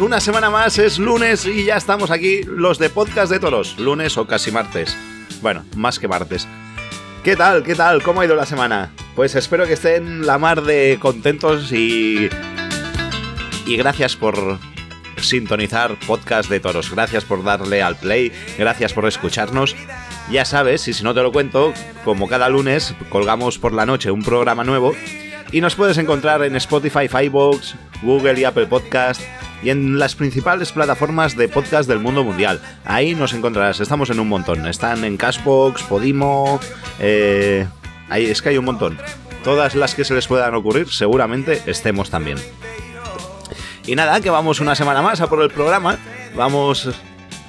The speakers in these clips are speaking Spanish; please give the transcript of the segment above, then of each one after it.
Una semana más, es lunes y ya estamos aquí, los de Podcast de Toros, lunes o casi martes. Bueno, más que martes. ¿Qué tal? ¿Qué tal? ¿Cómo ha ido la semana? Pues espero que estén la mar de contentos y... Y gracias por sintonizar Podcast de Toros, gracias por darle al play, gracias por escucharnos. Ya sabes, y si no te lo cuento, como cada lunes colgamos por la noche un programa nuevo y nos puedes encontrar en Spotify, iVoox, Google y Apple Podcast y en las principales plataformas de podcast del mundo mundial. Ahí nos encontrarás, estamos en un montón. Están en Cashbox, Podimo, eh, ahí es que hay un montón. Todas las que se les puedan ocurrir, seguramente estemos también. Y nada, que vamos una semana más a por el programa. Vamos,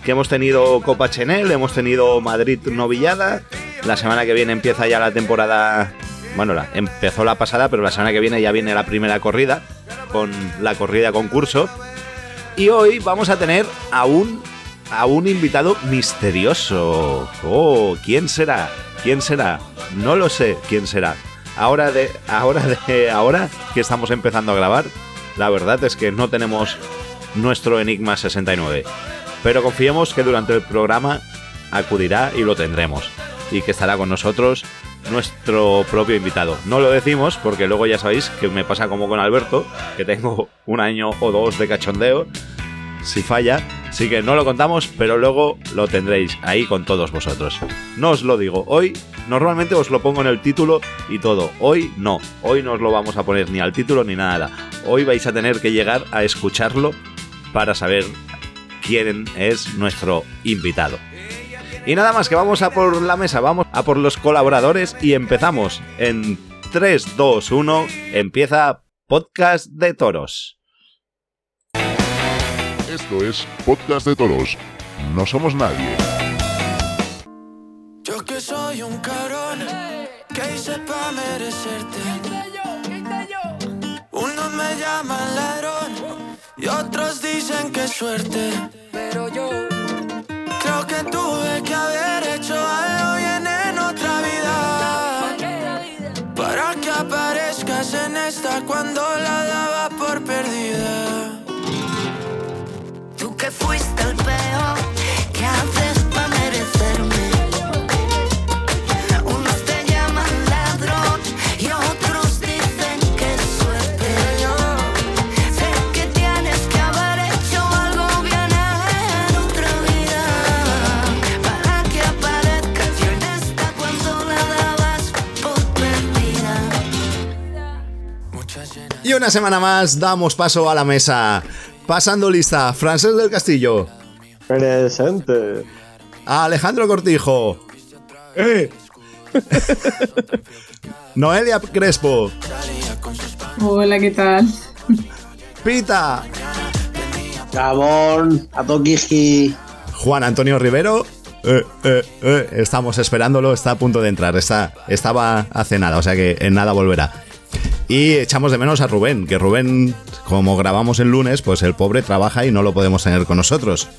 que hemos tenido Copa Chenel, hemos tenido Madrid Novillada. La semana que viene empieza ya la temporada bueno, empezó la pasada, pero la semana que viene ya viene la primera corrida, con la corrida concurso. Y hoy vamos a tener a un, a un invitado misterioso. Oh, ¿quién será? ¿Quién será? No lo sé quién será. Ahora de, ahora de, ahora que estamos empezando a grabar, la verdad es que no tenemos nuestro Enigma 69. Pero confiemos que durante el programa acudirá y lo tendremos. Y que estará con nosotros nuestro propio invitado. No lo decimos porque luego ya sabéis que me pasa como con Alberto, que tengo un año o dos de cachondeo. Si falla, sí que no lo contamos, pero luego lo tendréis ahí con todos vosotros. No os lo digo, hoy normalmente os lo pongo en el título y todo. Hoy no, hoy no os lo vamos a poner ni al título ni nada. Hoy vais a tener que llegar a escucharlo para saber quién es nuestro invitado. Y nada más que vamos a por la mesa, vamos a por los colaboradores y empezamos en 3, 2, 1, empieza Podcast de Toros. Esto es Podcast de Toros. No somos nadie. Yo que soy un cabrón que hice pa' merecerte. Unos me llaman ladrón y otros dicen que suerte. Pero yo creo que tuve que haber hecho algo bien en otra vida. Para que aparezcas en esta cuando la una semana más damos paso a la mesa. Pasando lista, Francés del Castillo, Presente. Alejandro Cortijo, ¡Eh! Noelia Crespo, Hola, ¿qué tal? Pita, Gabón, a Tokiji. Juan Antonio Rivero. Eh, eh, eh, estamos esperándolo, está a punto de entrar. Está, estaba hace nada, o sea que en nada volverá. Y echamos de menos a Rubén, que Rubén, como grabamos el lunes, pues el pobre trabaja y no lo podemos tener con nosotros.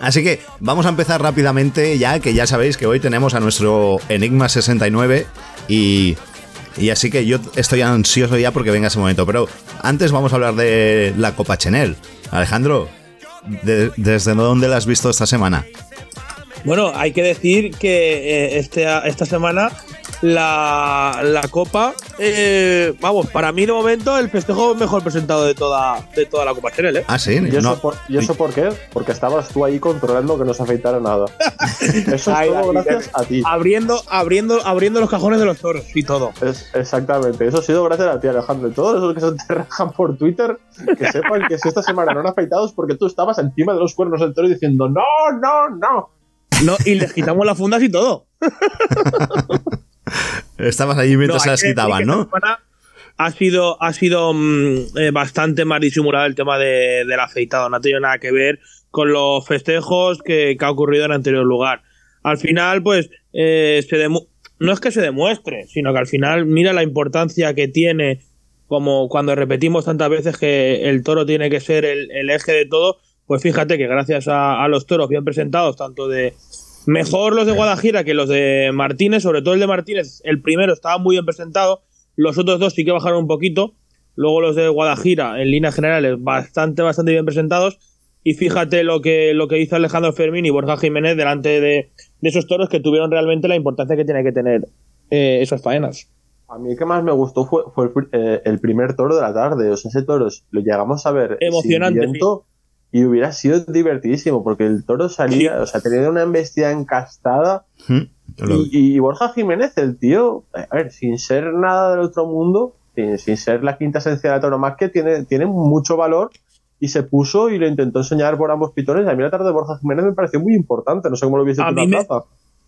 Así que vamos a empezar rápidamente ya, que ya sabéis que hoy tenemos a nuestro Enigma 69 y, y así que yo estoy ansioso ya porque venga ese momento. Pero antes vamos a hablar de la Copa Chenel. Alejandro, de- ¿desde dónde la has visto esta semana? Bueno, hay que decir que eh, este, esta semana la, la Copa, eh, vamos, para mí de momento el festejo mejor presentado de toda, de toda la Copa Chenel, ¿eh? Ah, sí, ¿Y eso, no. por, ¿Y eso por qué? Porque estabas tú ahí controlando que no se afeitara nada. Eso es Ay, todo ay, gracias a ti. Abriendo, abriendo, abriendo los cajones de los toros y todo. Es- exactamente. Eso ha sido gracias a ti, Alejandro. Y todos esos que se te rajan por Twitter, que sepan que si esta semana no han afeitado es porque tú estabas encima de los cuernos del toro diciendo no, no, no. No, y les quitamos las fundas y todo. Estabas ahí mientras No, se las quitaban, ¿no? Ha sido, ha sido mm, eh, bastante más disimulado el tema de, del afeitado. No ha tenido nada que ver con los festejos que, que ha ocurrido en anterior lugar. Al final, pues, eh, se no es que se demuestre, sino que al final mira la importancia que tiene, como cuando repetimos tantas veces que el toro tiene que ser el, el eje de todo, pues fíjate que gracias a, a los toros bien presentados, tanto de mejor los de Guadalajara que los de Martínez, sobre todo el de Martínez, el primero estaba muy bien presentado, los otros dos sí que bajaron un poquito, luego los de Guadajira, en líneas generales, bastante, bastante bien presentados. Y fíjate lo que, lo que hizo Alejandro Fermín y Borja Jiménez delante de, de esos toros que tuvieron realmente la importancia que tiene que tener eh, esas faenas. A mí el que más me gustó fue, fue el, eh, el, primer toro de la tarde. O sea, ese toro lo llegamos a ver Emocionante, sin viento y hubiera sido divertidísimo porque el toro salía, Sí. o sea, tenía una embestida encastada. Mm, Y, y Borja Jiménez, el tío, a ver, sin ser nada del otro mundo, sin, sin ser la quinta esencia de la tauromaquia, tiene, tiene mucho valor y se puso y lo intentó enseñar por ambos pitones. A mí la tarde de Borja Jiménez me pareció muy importante, no sé cómo lo hubiese hecho la me- plaza.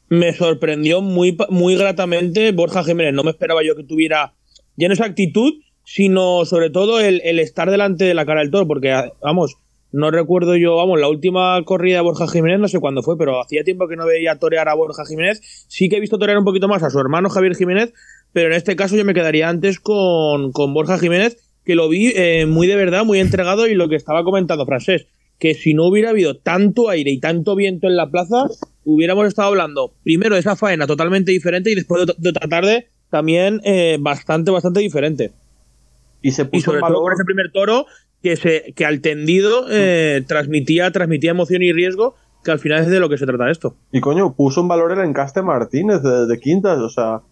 me sorprendió muy, muy gratamente Borja Jiménez. No me esperaba yo que tuviera ya no esa actitud, sino sobre todo el, el estar delante de la cara del toro, porque, vamos, no recuerdo yo, vamos, la última corrida de Borja Jiménez, no sé cuándo fue, pero hacía tiempo que no veía torear a Borja Jiménez. Sí que he visto torear un poquito más a su hermano Javier Jiménez, pero en este caso yo me quedaría antes con, con Borja Jiménez, que lo vi eh, muy de verdad, muy entregado, y lo que estaba comentando Francés, que si no hubiera habido tanto aire y tanto viento en la plaza, hubiéramos estado hablando primero de esa faena totalmente diferente y después de, de otra tarde también eh, bastante, bastante diferente. Y se Y puso sobre todo valor. con ese primer toro que, se, que al tendido eh, transmitía, transmitía emoción y riesgo, que al final es de lo que se trata esto. Y coño, puso en valor el encaste Martínez de, de quintas, o sea,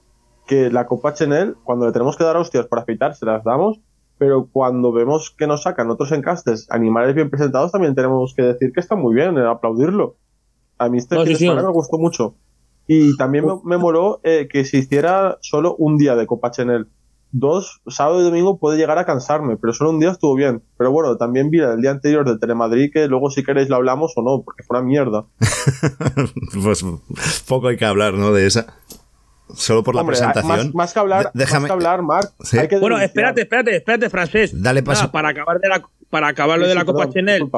que la Copa Chenel, cuando le tenemos que dar hostias para afeitar, se las damos, pero cuando vemos que nos sacan otros encastes, animales bien presentados, también tenemos que decir que está muy bien, eh, aplaudirlo. A mí este No, fin sí, de sí. semana me gustó mucho. Y también me, me moló eh, que se hiciera solo un día de Copa Chenel. Dos, sábado y domingo puede llegar a cansarme, pero solo un día estuvo bien. Pero bueno, también vi el día anterior de Telemadrid, que luego si queréis lo hablamos o no, porque fue una mierda. pues poco hay que hablar, ¿no? De esa. Solo por la presentación. Más, más que hablar, déjame- más que hablar, Marc. Sí. hay que Bueno, espérate, espérate, espérate, Francés. Dale paso. Nada, para acabar de la, para acabar lo Sí, de sí, la Copa Chenel.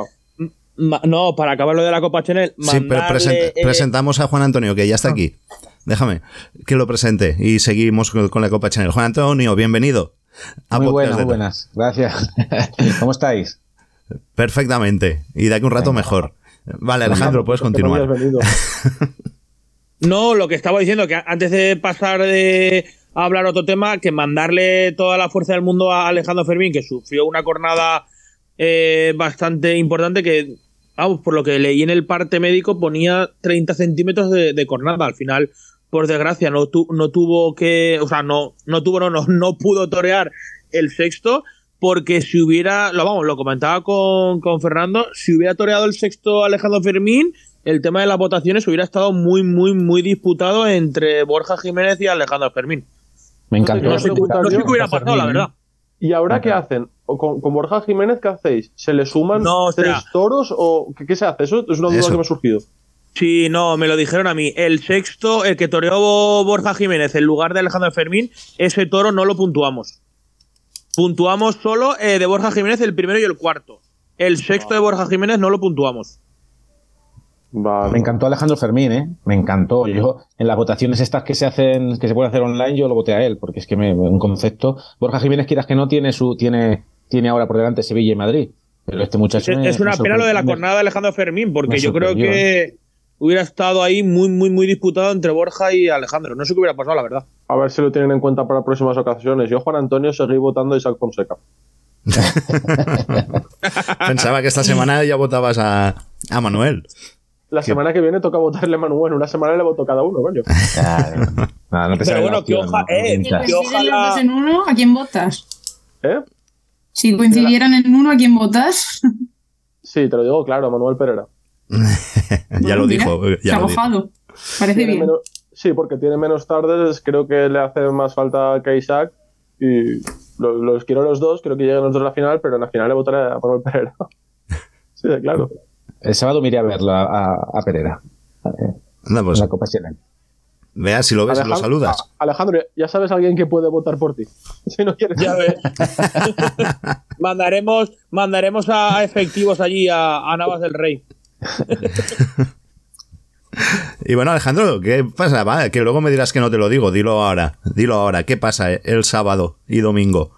No, para acabar lo de la Copa Chenel. Sí, pero eh, presentamos a Juan Antonio, que ya Ah. está aquí. Déjame que lo presente y seguimos con, la Copa Channel. Juan Antonio, bienvenido. a Muy buenas, muy buenas. Gracias. ¿Cómo estáis? Perfectamente. Y de aquí un rato mejor. Vale, Alejandro, puedes continuar. No, lo que estaba diciendo, que antes de pasar de a hablar otro tema, que mandarle toda la fuerza del mundo a Alejandro Fermín, que sufrió una cornada eh, bastante importante, que, vamos, por lo que leí en el parte médico, ponía 30 centímetros de, de cornada. Al final, por desgracia, no, tu- no tuvo que, o sea, no, no tuvo, no, no, no pudo torear el sexto, porque si hubiera, lo vamos, lo comentaba con, con Fernando, si hubiera toreado el sexto Alejandro Fermín, el tema de las votaciones hubiera estado muy, muy, muy disputado entre Borja Jiménez y Alejandro Fermín. Me encantó. No No sé, sé, no sé qué hubiera pasado, la verdad. ¿Y ahora Ah, qué hacen? ¿O con, con Borja Jiménez qué hacéis? ¿Se le suman No, o sea- tres toros o qué, qué se hace? Eso es una duda Eso. que me ha surgido. Sí, no, me lo dijeron a mí. El sexto, el que toreó Borja Jiménez en lugar de Alejandro Fermín, ese toro no lo puntuamos. Puntuamos solo eh, de Borja Jiménez el primero y el cuarto. El sexto de Borja Jiménez no lo puntuamos. Vale. Me encantó Alejandro Fermín, ¿eh? Me encantó. Yo, en las votaciones estas que se hacen, que se pueden hacer online, yo lo voté a él, porque es que me, un concepto. Borja Jiménez, quieras que no, tiene su, tiene, tiene ahora por delante Sevilla y Madrid. Pero este muchacho. Es, me- es una me pena lo de la jornada de Alejandro Fermín, porque yo creo que hubiera estado ahí muy, muy, muy disputado entre Borja y Alejandro. No sé qué hubiera pasado, la verdad. A ver si lo tienen en cuenta para próximas ocasiones. Yo, Juan Antonio, seguí votando a Isaac Fonseca. Pensaba que esta semana ya votabas a, a Manuel. La semana que viene toca votarle a Manuel. Una semana le voto cada uno, coño. Claro. No, no te Pero bueno, que opción, oja- no, eh, Si ojalá- los dos en uno, ¿a quién votas? ¿Eh? Si coincidieran en uno, ¿a quién votas? Sí, te lo digo claro, Manuel Pereira. Ya lo Mira, dijo. Ya ha lo dijo. mojado. Parece Tiene bien. menos- sí, porque tiene menos tardes. Creo que le hace más falta que a Isaac. Y lo- los, quiero los dos. Creo que lleguen los dos a la final, pero en la final le votaré a Manuel Pereira. sí, claro. El sábado me iré a verlo a, a, a Pereira. eh, Anda, pues, la Copa Chile. vea, si lo ves, lo Alejandro- saludas. a- Alejandro, ya sabes a alguien que puede votar por ti. Si no quieres. Ya ves. mandaremos, mandaremos a, a efectivos allí a, a Navas del Rey. Y bueno, Alejandro, ¿qué pasa? Va, que luego me dirás que no te lo digo. Dilo ahora. Dilo ahora. ¿Qué pasa el sábado y domingo?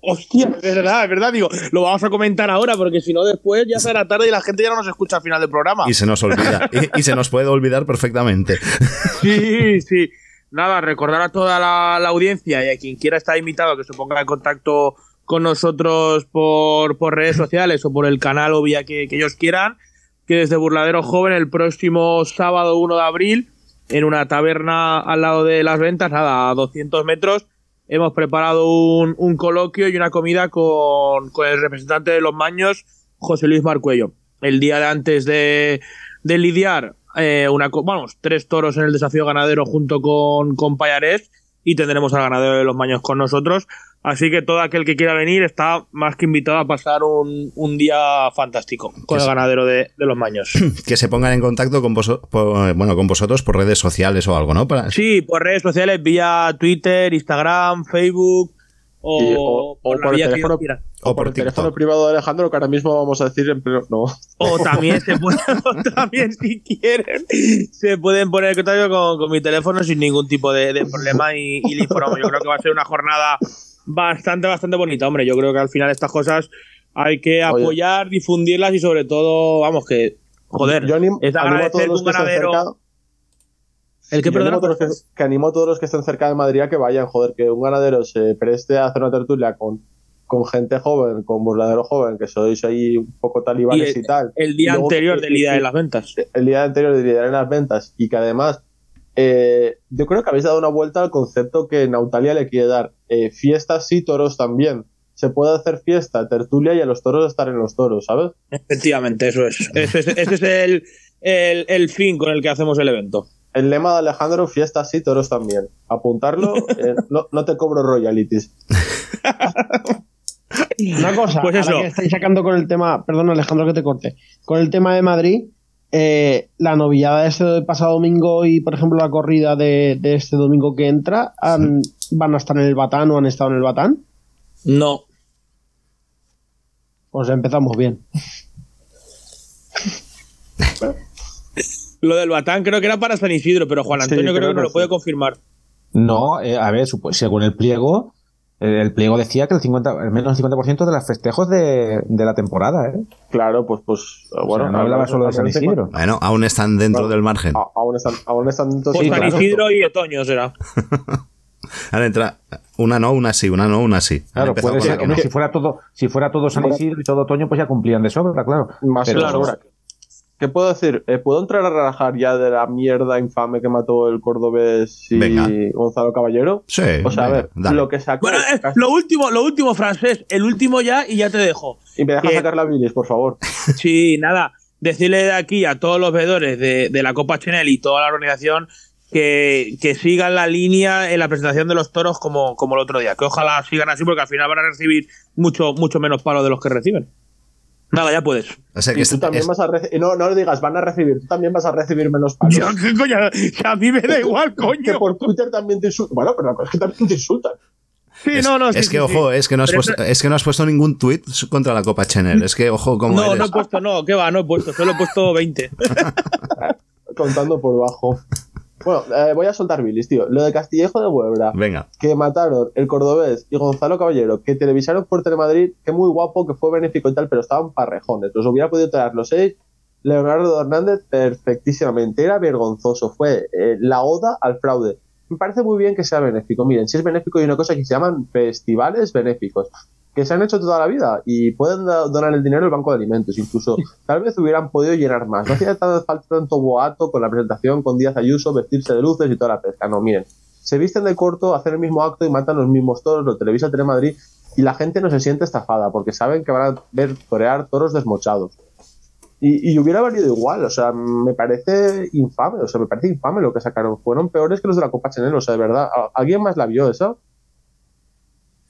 Hostia, es verdad, es verdad, digo, lo vamos a comentar ahora porque si no después ya será tarde y la gente ya no nos escucha al final del programa. Y se nos olvida. y, y se nos puede olvidar perfectamente. Sí, sí. Nada, recordar a toda la, la audiencia y a quien quiera estar invitado que se ponga en contacto con nosotros por, por redes sociales o por el canal o vía que, que ellos quieran, que desde Burladero Joven el próximo sábado 1 de abril, en una taberna al lado de las ventas, nada, a 200 metros, hemos preparado un, coloquio y una comida con, con el representante de los Maños, José Luis Marcuello. El día de antes de, de lidiar, eh, una, vamos, tres toros en el desafío ganadero junto con, con Payarés y tendremos al ganadero de los Maños con nosotros. Así que todo aquel que quiera venir está más que invitado a pasar un, un día fantástico con Que el ganadero de, de los Maños. Que se pongan en contacto con, por- bueno, con vosotros por redes sociales o algo, ¿no? Para, Sí, por redes sociales, vía Twitter, Instagram, Facebook o, Sí, o- o por la por el teléfono. o por el teléfono privado de Alejandro, que ahora mismo vamos a decir en pleno. No. O también se puede, o también si quieren, se pueden poner en contacto con, con mi teléfono sin ningún tipo de, de problema y, y le informamos. Yo creo que va a ser una jornada bastante, bastante bonita. Hombre, yo creo que al final estas cosas hay que Oye. apoyar, difundirlas y sobre todo, vamos, que, joder, Yo es animo a agradecer todos que los un que estén ganadero... ¿El que animo a todos los que, que animo a todos los que estén cerca de Madrid a que vayan, joder, que un ganadero se preste a hacer una tertulia con, con gente joven, con burladero joven, que sois ahí un poco talibanes Y y, tal. El día Y luego anterior del día de las ventas. el día anterior de liderar en las ventas y que además eh, yo creo que habéis dado una vuelta al concepto que Nautalia le quiere dar. Eh, fiestas sí, toros también. Se puede hacer fiesta, tertulia y a los toros estar en los toros, ¿sabes? Efectivamente, eso es. Ese es, ese es el, el, el fin con el que hacemos el evento. El lema de Alejandro, fiestas sí, toros también. Apuntarlo, eh, no, no te cobro royalties. Una cosa, Pues que estáis sacando con el tema, perdón Alejandro que te corte, con el tema de Madrid, eh, la novillada de este pasado domingo y por ejemplo la corrida de, de este domingo que entra, han- ¿van a estar en el Batán o han estado en el Batán? No. Pues empezamos bien. Lo del Batán creo que era para San Isidro, pero Juan Sí, Antonio creo, creo que no lo puede confirmar. No, eh, a ver, según el pliego, eh, el pliego decía que el 50, al menos el 50% de los festejos de, de la temporada, ¿eh? Claro, pues, pues O bueno. sea, no hablaba solo de San Isidro. Bueno, aún están dentro Claro. del margen. a- Aún están, aún están Pues entonces- San claro. Isidro y Otoño será. Han entrado- una no, una sí, una no, una sí. Claro, puede ser, que no. si fuera todo, si fuera todo San. Isidro y todo otoño, pues ya cumplían de sobra, claro. Más Pero- que sobra. ¿Qué puedo decir? Eh, ¿Puedo entrar a relajar ya de la mierda infame que mató el cordobés y Venga. Gonzalo Caballero? Sí, O sea, a ver, dale. lo que sacó. Bueno, eh, lo último, lo último, francés, el último ya y ya te dejo. Y me deja que- sacar la bilis, por favor. Sí, nada, decirle de aquí a todos los veedores de, de la Copa Chanel y toda la organización que, que sigan la línea en la presentación de los toros como, como el otro día. Que ojalá sigan así porque al final van a recibir mucho, mucho menos palos de los que reciben. Nada, ya puedes. O sea que Y es- tú también es- vas a recibir. No, no lo digas, van a recibir. Tú también vas a recibir menos palos. Yo, ¿qué coño? Que a mí me da igual, Que coño. por Twitter también te insultan. Bueno, pero la cosa es que también te insultan. Sí, es- no, no, sí, es sí, que, sí. ojo, es que, no has puesto, es que no has puesto ningún tweet contra la Copa Chanel. Es que, ojo, cómo No, eres. no he puesto, no, ¿qué va? No he puesto, solo he puesto 20. Contando por bajo. Bueno, eh, voy a soltar bilis, tío. Lo de Castillejo de Huebra. Venga. que mataron el cordobés y Gonzalo Caballero, que televisaron por Telemadrid, que muy guapo, que fue benéfico y tal, pero estaban parrejones. Los hubiera podido traer los seis. Leonardo Hernández perfectísimamente. Era vergonzoso. Fue eh, la oda al fraude. Me parece muy bien que sea benéfico. Miren, si es benéfico, hay una cosa que se llaman festivales benéficos, que se han hecho toda la vida y pueden donar el dinero al banco de alimentos. Incluso tal vez hubieran podido llenar más. No hacía falta tanto boato con la presentación, con Díaz Ayuso, vestirse de luces y toda la pesca. No, miren se visten de corto, hacen el mismo acto y matan los mismos toros, lo televisa Telemadrid y la gente no se siente estafada porque saben que van a ver torear toros desmochados. Y, y hubiera valido igual, o sea, me parece infame, o sea, me parece infame lo que sacaron. Fueron peores que los de la Copa Chanel, o sea, de verdad. ¿A- ¿Alguien más la vio eso?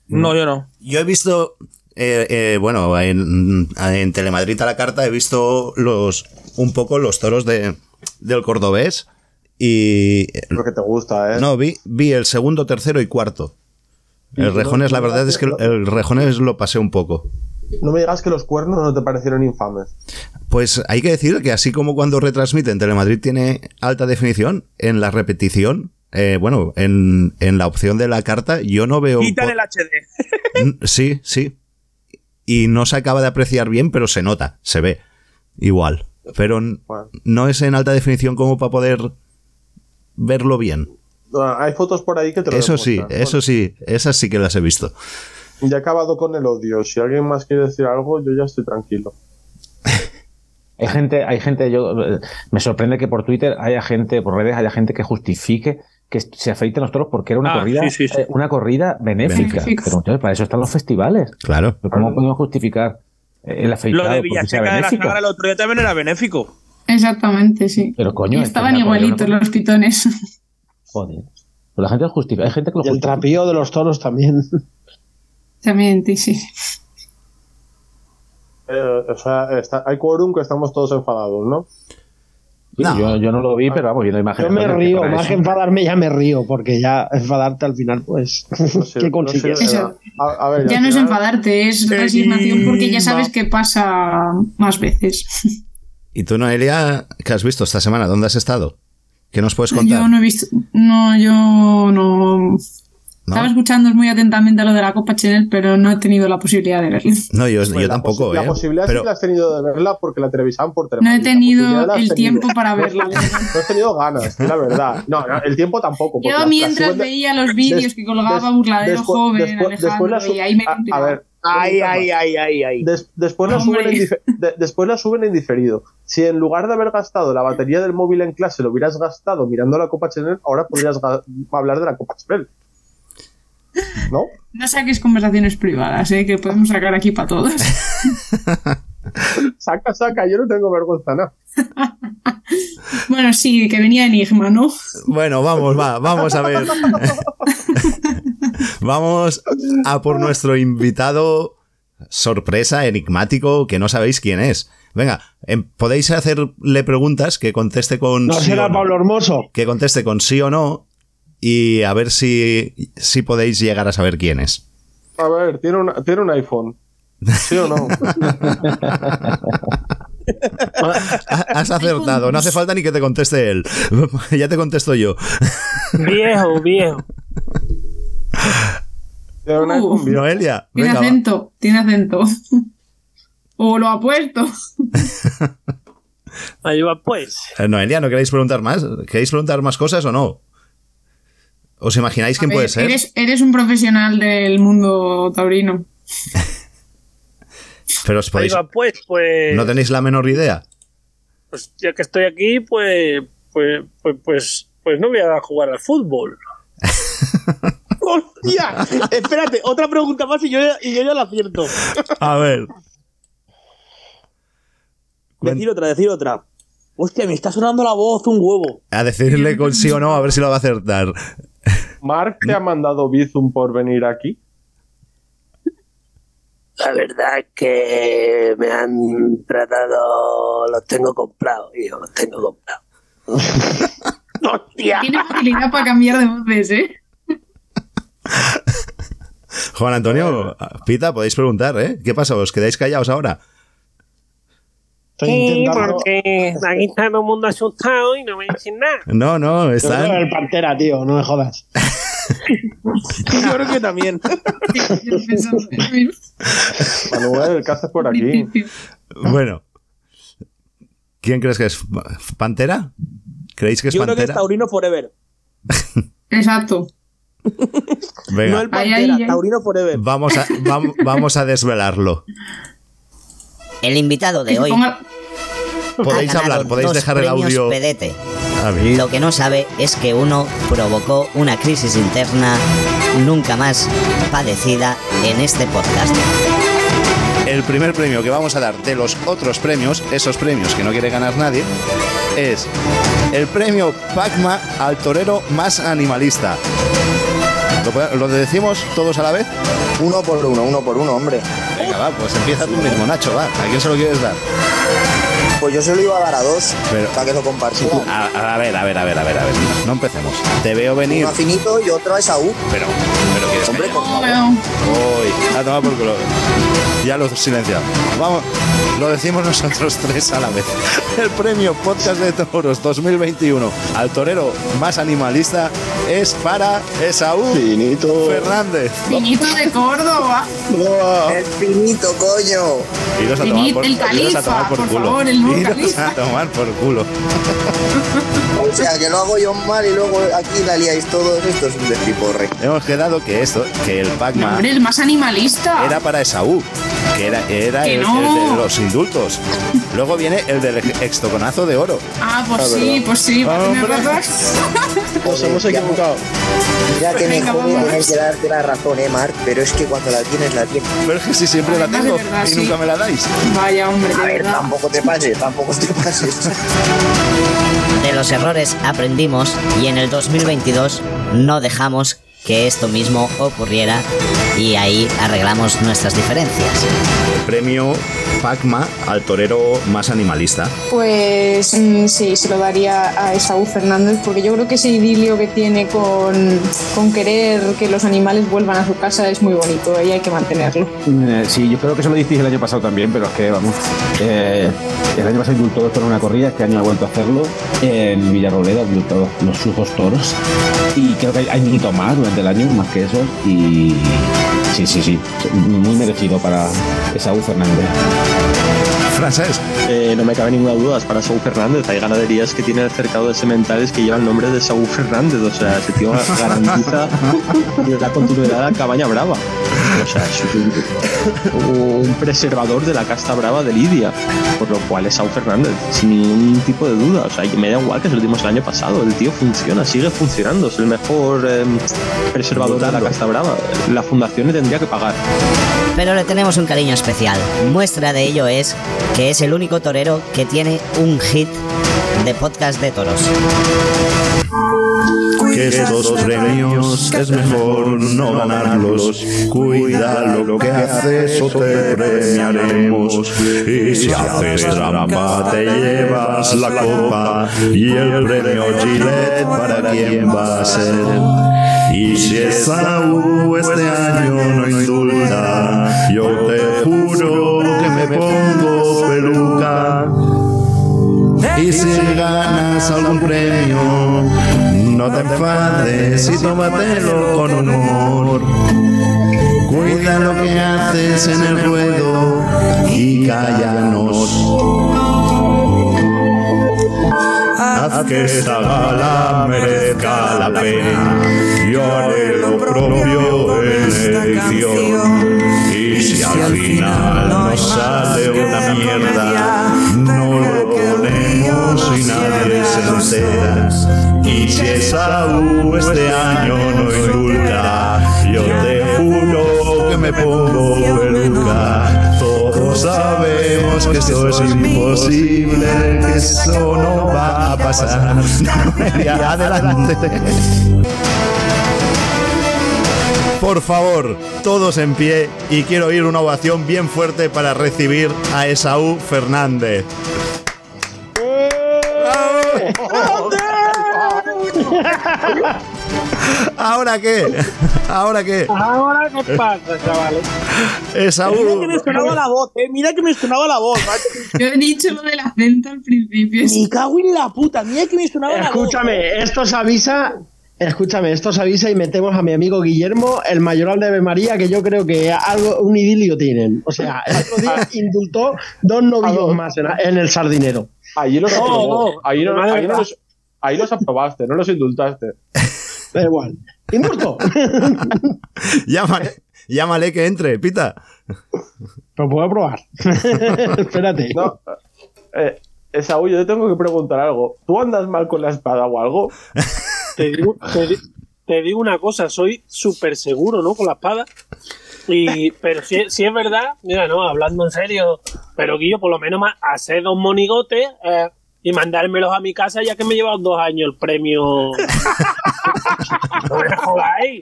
No, yo no. Yo he visto, eh, eh, bueno, en, en Telemadrid a la carta he visto los un poco los toros de, del cordobés y... Lo que te gusta, ¿eh? No, vi, vi el segundo, tercero y cuarto. El Rejones, la verdad es que el Rejones lo pasé un poco. No me digas que los cuernos no te parecieron infames. Pues hay que decir que así como cuando retransmiten Telemadrid tiene alta definición, en la repetición, eh, bueno, en, en la opción de la carta yo no veo... Quitan el HD. Sí, sí. Y no se acaba de apreciar bien, pero se nota, se ve. Igual. Pero Bueno. no es en alta definición como para poder verlo bien. Ah, Hay fotos por ahí que te lo Eso sí, eso sí, esas sí que las he visto. Ya he acabado con el odio. Si alguien más quiere decir algo, yo ya estoy tranquilo. Hay gente, hay gente, yo eh, me sorprende que por Twitter haya gente, por redes haya gente que justifique que se afeiten los toros porque era una Ah, corrida, sí, sí, sí. eh, una corrida benéfica. Benéfica. Pero entonces para eso están los festivales. Claro. Pero ¿Cómo podemos justificar eh, el afeitado Lo de Villaseca de la benéfico? Sagra el otro día también era benéfico. Exactamente, sí. Pero coño, Y estaban igualitos los pitones. Joder. Pero la gente lo justifica. Hay gente que lo Y el trapío de los toros también. También, sí. Eh, o sea, está- hay quórum que estamos todos enfadados, ¿no? Sí, No. yo, yo no lo vi, pero vamos, viendo imágenes. Yo me río, más que enfadarme ya me río, porque ya enfadarte al final, pues, No sé, ¿qué no consigues? sé, Eso. a, a ver, Ya al no es enfadarte, es resignación porque ya sabes que pasa más veces. ¿Y tú, Noelia, qué has visto esta semana? ¿Dónde has estado? ¿Qué nos puedes contar? Yo no he visto. No, yo no. ¿No? Estaba escuchando muy atentamente lo de la Copa Chanel, pero no he tenido la posibilidad de verlo. No, yo, Pues yo la tampoco, posi- La ¿eh? posibilidad Pero- sí que la has tenido de verla porque la televisaban por No televisión. he tenido el tiempo para verla. No has tenido ganas, es la verdad. No, no, el tiempo tampoco. Yo mientras las veía los vídeos que colgaba Burladero después- Joven, después- Alejandro, y ahí me a, a ver, Ay, ay, ay, ay, ay. Des- después, la suben en de- después la suben en diferido. Si en lugar de haber gastado la batería del móvil en clase lo hubieras gastado mirando la Copa Chanel, ahora podrías hablar de la Copa Chanel. ¿No? No saques conversaciones privadas, ¿eh? que podemos sacar aquí para todos. Saca, saca, yo no tengo vergüenza, nada. bueno, sí, que venía Enigma, ¿no? Bueno, vamos, va, vamos a ver. vamos a por nuestro invitado sorpresa, enigmático, que no sabéis quién es. Venga, em, podéis hacerle preguntas que conteste con No sí será o no. Pablo Hermoso. Que conteste con sí o no y a ver si, si podéis llegar a saber quién es. A ver, tiene, una- tiene un iPhone. ¿Sí o no? Ha- Has acertado, no hace falta ni que te conteste él. ya te contesto yo. Viejo, viejo. Un Uh. Noelia, Tiene venga, va. acento, tiene acento. o lo ha puesto. Ahí va, pues. Eh, Noelia, ¿no queréis preguntar más? ¿Queréis preguntar más cosas o no? ¿Os imagináis quién puede ser? Eres, eres un profesional del mundo taurino. Pero os podéis... va, pues, pues. ¿No tenéis la menor idea? pues ya que estoy aquí, pues, pues, pues, pues, pues no voy a jugar al fútbol. ¡Hostia! Espérate, otra pregunta más y yo, y yo ya la acierto. A ver. Decir otra, decir otra. Hostia, me está sonando la voz un huevo. A decirle con sí o no, a ver si lo va a acertar. Mark te ha mandado Bizum por venir aquí. La verdad es que me han tratado, los tengo comprados, hijo, los tengo comprados. ¡Hostia! Tiene facilidad para cambiar de voces, ¿eh? Juan Antonio, Pita, podéis preguntar, ¿eh? ¿Qué pasa? ¿Os quedáis callados ahora? Estoy Sí, intentando. porque aquí está todo el mundo asustado y no me dicen nada. No, no, Yo creo el Pantera, tío, no me jodas. Yo creo que también. Yo. Manuel, ¿qué haces por aquí? Bueno. ¿Quién crees que es? ¿Pantera? ¿Creéis que es Yo creo que es Pantera? Taurino Forever. Exacto. Venga, No el Pantera, ahí, ahí. Taurino Forever. vamos, a, vam- vamos a desvelarlo. El invitado de hoy ponga- Podéis hablar, podéis dejar el audio. Pedete. Lo que no sabe es que uno provocó una crisis interna nunca más padecida en este podcast. El primer premio que vamos a dar de los otros premios, esos premios que no quiere ganar nadie, es el premio Pacma al torero más animalista. ¿Lo, lo decimos todos a la vez? Uno por uno, uno por uno, hombre. Venga, va, pues empieza tú mismo, Nacho, va. ¿A quién se lo quieres dar? Pues yo se lo iba a dar a dos, Pero- para que lo compartiera. A, a ver, a ver, a ver, a ver, a ver. No empecemos. Te veo venir, Uno a Finito y otro a Esaú. pero, pero quieres Hombre, callar? por favor. Uy, a tomar por culo. Ya lo he silenciado. Vamos, lo decimos nosotros tres a la vez. El premio Podcast de Toros 2021 al torero más animalista es para Esaú Finito. Fernández. Finito de Córdoba. El Finito, coño. Iros a tomar Finito, por, el iros a califa, tomar por por culo. favor, el nuevo califa. a tomar por culo. O sea, que lo hago yo mal y luego aquí la liáis todos. Esto es un destriporre. Hemos quedado que esto, que el No, Pacma, hombre, el más animalista. animalista. era para Esaú, que era, era Que el, no. el de los indultos. Luego viene el del extoconazo de oro. Ah, pues Ah, sí, verdad. pues sí, Ah. Nos hemos equivocado. Ya que me jode tener que darte la razón, eh, Marc, pero es que cuando la tienes, la tienes. Pero es que si siempre la Además, tengo verdad, y sí. nunca me la dais. Vaya, hombre, A ver, tampoco te pases, tampoco te pases. De los errores aprendimos y en el 2022 no dejamos que esto mismo ocurriera y ahí arreglamos nuestras diferencias. Premio Pacma al torero más animalista. Pues mm, sí, se lo daría a Esaú Fernández, porque yo creo que ese idilio que tiene con, con querer que los animales vuelvan a su casa es muy bonito y hay que mantenerlo. Eh, sí, yo creo que eso lo dijisteis el año pasado también, pero es que, vamos, eh, el año pasado indultó por una corrida, este año ha vuelto a hacerlo en Villarrobledo, ha indultado los sujos toros, y creo que hay, hay indultado más durante el año, más que eso, y sí, sí, sí, muy merecido para Esaú Fernández. Francés. Eh, no me cabe ninguna duda, es para Saúl Fernández. Hay ganaderías que tienen el cercado de sementales que llevan el nombre de Saúl Fernández. O sea, ese tío garantiza la continuidad de la cabaña brava. O sea, es un, un preservador de la casta brava de Lidia. Por lo cual es Saúl Fernández, sin ningún tipo de duda. O sea, me da igual que se lo dimos el año pasado. El tío funciona, sigue funcionando. Es el mejor eh, preservador de la casta brava. La fundación le tendría que pagar. Pero le tenemos un cariño especial. Muestra de ello es que es el único torero que tiene un hit de podcast de toros. Que estos premios es mejor no ganarlos. Cuida lo que haces o te premiaremos. Y si haces trampa te llevas la copa y el premio Gillette para quién va a ser. Y si Esaú este año no indulta, yo te Y si ganas algún premio, no te enfades y tómatelo con humor. Cuida lo que haces en el ruedo y cállanos. Haz que esta gala merezca la pena. Yo haré lo propio en edición. Y si al final nos sale una mierda, no y nadie se entera. Y si Esaú este año no indulta, yo te juro que me pongo peluca. Todos sabemos que esto es imposible, que eso no va a pasar. Y adelante. Por favor, todos en pie y quiero oír una ovación bien fuerte para recibir a Esaú Fernández. ¿Ahora qué? ¿Ahora qué? Ahora, ¿qué pasa, chavales? Esaú. Mira que me sonaba la voz, eh. Mira que me sonaba la voz, macho. Yo he dicho lo del acento al principio. Me cago en la puta. Mira que me sonaba la voz. Escúchame, esto se avisa. Escúchame, esto se avisa y metemos a mi amigo Guillermo, el mayoral de Ave María, que yo creo que algo, un idilio tienen. O sea, el otro día indultó dos novillos más en, en el sardinero. Allí los No, aprobó. los, ahí los aprobaste, no los indultaste. Da igual. ¡Indulto! Llámale, llámale que entre, pita. Lo puedo probar. Espérate. No, eh, Esaú, yo te tengo que preguntar algo. ¿Tú andas mal con la espada o algo? Te digo, te, te digo una cosa, soy súper seguro, ¿no? Con la espada. Y, pero si, si es verdad, mira, no, hablando en serio, pero Guillo, por lo menos ma- hacer dos monigotes eh, y mandármelos a mi casa ya que me llevan dos años el premio. no me jodáis.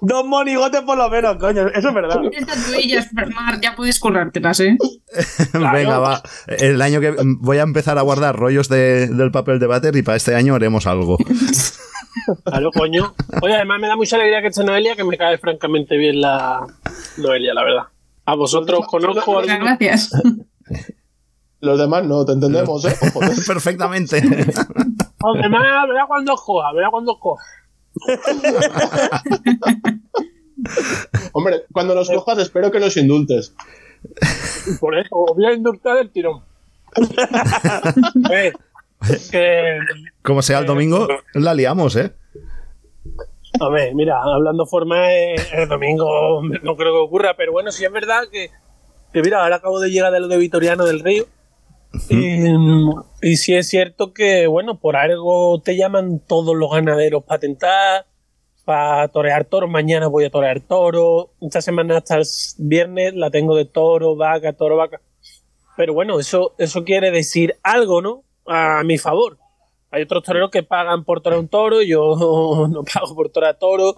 Dos monigotes por lo menos, coño, eso es verdad. Estas tuillas, Bernard, ya puedes currártelas, ¿eh? Venga, va. El año que voy a empezar a guardar rollos de- del papel de váter y para este año haremos algo. Claro, coño. Oye, además me da mucha alegría que esté Noelia, que me cae francamente bien la Noelia, la verdad. A vosotros os conozco. Muchas gracias. Los demás no, te entendemos, ¿eh? Ojo, ¿eh? Perfectamente. Además, verá cuando coja, verá cuando coja. Hombre, cuando los cojas espero que los indultes. Por eso, os voy a indultar el tirón. Eh, que- Como sea el domingo, la liamos, ¿eh? A ver, mira, hablando forma, eh, el domingo no creo que ocurra, pero bueno, sí es verdad que, que mira, ahora acabo de llegar de lo de Vitoriano del Río. Y, y sí es cierto que, bueno, por algo te llaman todos los ganaderos para tentar, para torear toros. Mañana voy a torear toro. Esta semana hasta el viernes la tengo de toro, vaca, toro, vaca. Pero bueno, eso, eso quiere decir algo, ¿no? A mi favor. Hay otros toreros que pagan por torear un toro, yo no pago por torear toro,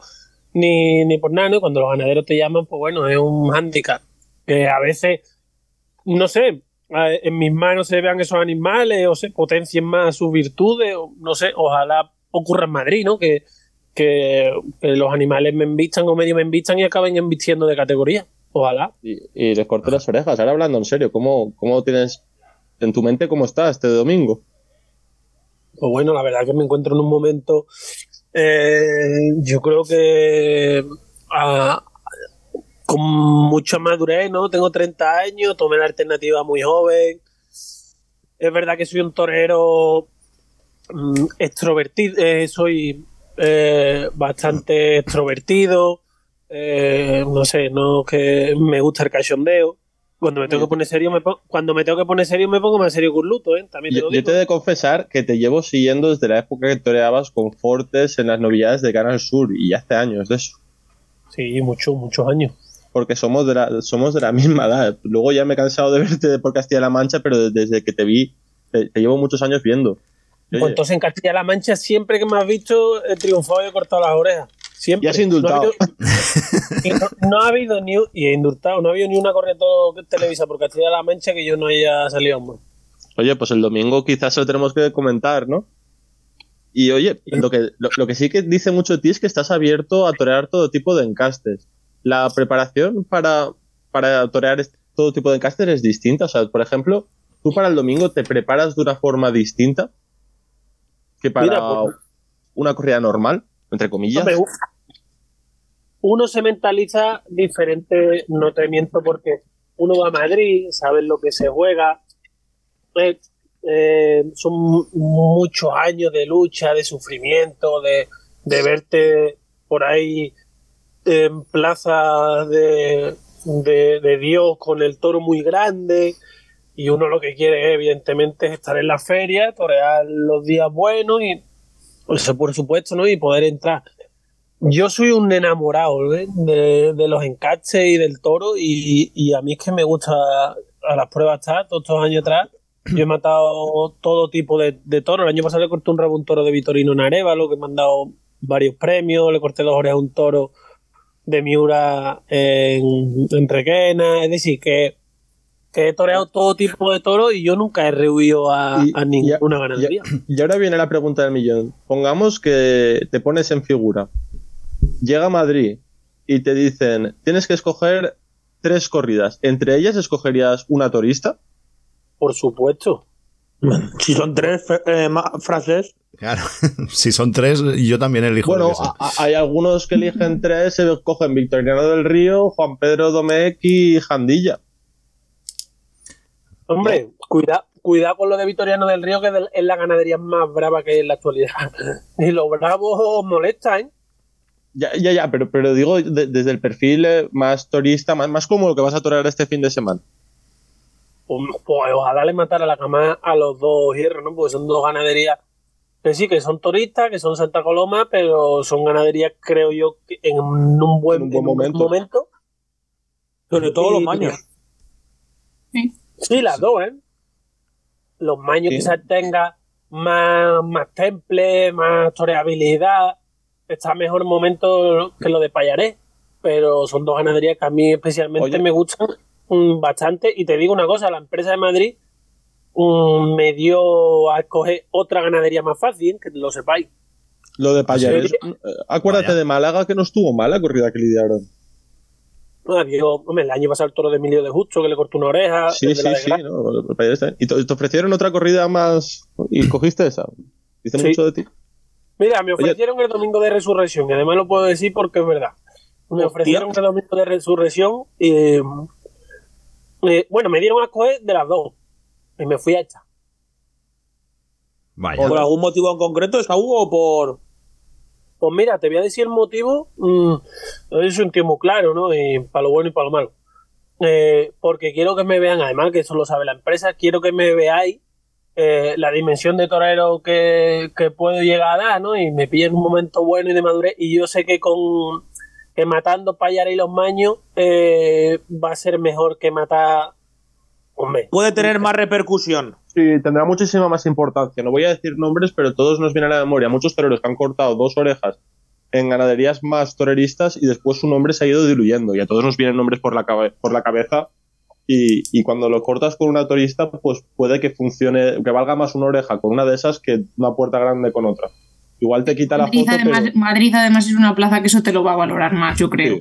ni, ni por nada. Cuando los ganaderos te llaman, pues bueno, es un hándicap. Que a veces, no sé, en mis manos se vean esos animales o se potencien más sus virtudes, o no sé, ojalá ocurra en Madrid, ¿no? Que, que, que los animales me envistan o medio me envistan y acaben embistiendo de categoría. Ojalá. Y, y les corté las orejas. Ahora hablando en serio, ¿cómo, ¿cómo tienes en tu mente cómo está este domingo? Pues bueno, la verdad que me encuentro en un momento, eh, yo creo que ah, con mucha madurez, ¿no? Tengo 30 años, tomé la alternativa muy joven. Es verdad que soy un torero mm, extrovertido, eh, soy eh, bastante extrovertido, eh, no sé, no que me gusta el cachondeo. Cuando me tengo que poner serio, me pongo, cuando me tengo que poner serio, me pongo más serio que un luto, ¿eh? También te Yo, lo yo digo. te he de confesar que te llevo siguiendo desde la época que toreabas con Fortes en las novedades de Canal Sur y hace años de eso. Sí, muchos, muchos años. Porque somos de, la, somos de la misma edad. Luego ya me he cansado de verte por Castilla-La Mancha, pero desde que te vi, te, te llevo muchos años viendo. Pues entonces en Castilla-La Mancha, siempre que me has visto, he triunfado y he cortado las orejas. Siempre. Y has indultado. No ha habido, no, no ha habido ni, y he indultado, no ha habido ni una correcta televisa por Castilla-La Mancha que yo no haya salido hombre. Oye, pues el domingo quizás lo tenemos que comentar, ¿no? Y oye, lo que, lo, lo que sí que dice mucho de ti es que estás abierto a torear todo tipo de encastes. La preparación para, para torear este- todo tipo de encastes es distinta. O sea, por ejemplo, tú para el domingo te preparas de una forma distinta que para Mira, pues- una corrida normal, entre comillas. Hombre, uno se mentaliza diferente, no te miento, porque uno va a Madrid, sabes lo que se juega. eh, eh, son muchos años de lucha, de sufrimiento, de, de verte por ahí en plaza de, de, Dios con el toro muy grande. Y uno lo que quiere, evidentemente, es estar en la feria, torear los días buenos y, eso por supuesto, ¿no? Y poder entrar. Yo soy un enamorado ¿eh? de, de los encastes y del toro y, y a mí es que me gusta a las pruebas estar, todos estos años atrás. Yo he matado todo tipo de, de toros. El año pasado le corté un rabo a un toro de Vitorino en Arevalo, que me han dado varios premios. Le corté dos orejas a un toro de Miura en, en Requena. Es decir, que, que he toreado todo tipo de toros y yo nunca he rehuido a, a ninguna ganadería. Y ahora viene la pregunta del millón. Pongamos que te pones en figura. Llega a Madrid y te dicen, tienes que escoger tres corridas. ¿Entre ellas escogerías una torista? Por supuesto. Si son tres eh, frases. Claro, si son tres, yo también elijo. Bueno, hay algunos que eligen tres, se cogen Victoriano del Río, Juan Pedro Domecq y Jandilla. Hombre, cuida, cuidado con lo de Vitoriano del Río, que es la ganadería más brava que hay en la actualidad. Y los bravos molestan, ¿eh? Ya, ya, ya, pero, pero digo de- desde el perfil eh, más turista, más, más como lo que vas a torear este fin de semana. Pues, pues ojalá le matara la cama a los dos hierros, ¿no? Porque son dos ganaderías que sí, que son turistas, que son Santa Coloma, pero son ganaderías, creo yo, que en un buen, En un buen en un momento. Sobre todo los maños. Sí, las dos, ¿eh? Los maños Sí. quizás tenga más, más temple, más toreabilidad. Está mejor momento que lo de Payaré. Pero son dos ganaderías que a mí especialmente Oye. me gustan mm, bastante. Y te digo una cosa, la empresa de Madrid me dio a escoger otra ganadería más fácil, que lo sepáis. Lo de Payares. Sí. eh, Acuérdate de Málaga que no estuvo mal la corrida que lidiaron. Ah, dio- hombre, el año pasado el toro de Emilio de Justo, que le cortó una oreja. Sí, sí, sí. ¿no? Y te, te ofrecieron otra corrida más y cogiste esa. Dice Sí. mucho de ti. Mira, me ofrecieron el domingo de resurrección, y además lo puedo decir porque es verdad. Me Hostia. ofrecieron el domingo de resurrección y. eh, bueno, me dieron a escoger de las dos. Y me fui a esta. Vaya. ¿Por algún motivo en concreto, Saúl, o por.? Pues mira, te voy a decir el motivo. mm, es un muy claro, ¿no? Y para lo bueno y para lo malo. Eh, porque quiero que me vean, además que eso lo sabe la empresa, quiero que me veáis eh, la dimensión de torero que, que puedo llegar a dar, ¿no? Y me pilla en un momento bueno y de madurez. Y yo sé que con que matando Payar y los Maños eh, va a ser mejor que matar. Hombre. Puede tener más repercusión. Sí, tendrá muchísima más importancia. No voy a decir nombres, pero todos nos vienen a la memoria. Muchos toreros que han cortado dos orejas en ganaderías más toreristas y después su nombre se ha ido diluyendo. Y a todos nos vienen nombres por la, cabe- por la cabeza. Y, y cuando lo cortas con una torista, pues puede que funcione, que valga más una oreja con una de esas que una puerta grande con otra. Igual te quita la Madrid, foto, además, pero... Madrid además es una plaza que eso te lo va a valorar más, yo creo.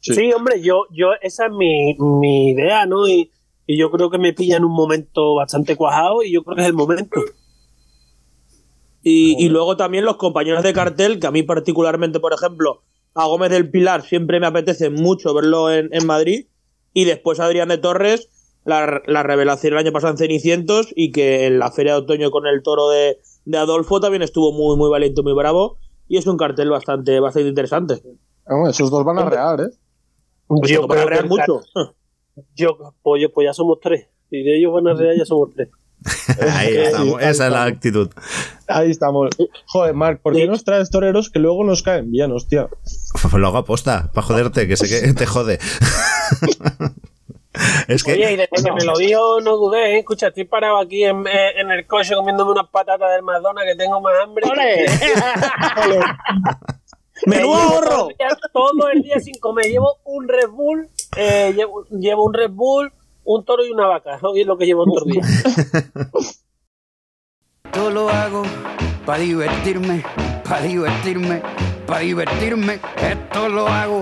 Sí, hombre, yo, yo, esa es mi, mi idea, ¿no? Y, y yo creo que me pilla en un momento bastante cuajado y yo creo que es el momento. Y, y luego también los compañeros de cartel, que a mí particularmente, por ejemplo, a Gómez del Pilar siempre me apetece mucho verlo en, en Madrid. Y después a Adrián de Torres, la, la revelación el año pasado en Cenicientos y que en la feria de otoño con el toro de, de Adolfo también estuvo muy, muy valiente, muy bravo. Y es un cartel bastante, bastante interesante. Esos dos van a rear, ¿eh? Pues Yo van a rear que- mucho. Yo, pues, yo- pues ya somos tres. Y de ellos van a real ya somos tres. Ahí estamos, esa es la actitud. Ahí estamos. Joder, Marc, ¿por qué nos traes toreros que luego nos caen bien, hostia? Pues lo hago aposta, para joderte, que sé que te jode. es que. Oye, y desde que me lo dijo, no dudé, ¿eh? Escucha, estoy parado aquí en, eh, en el coche comiéndome unas patatas del Madonna que tengo más hambre. ¡Menudo ahorro! Todo el, día, sin comer. Llevo un Red Bull, eh, llevo, llevo un Red Bull, un toro y una vaca. Y es lo que llevo todo el día. Todo lo hago para divertirme, para divertirme, para divertirme. Esto lo hago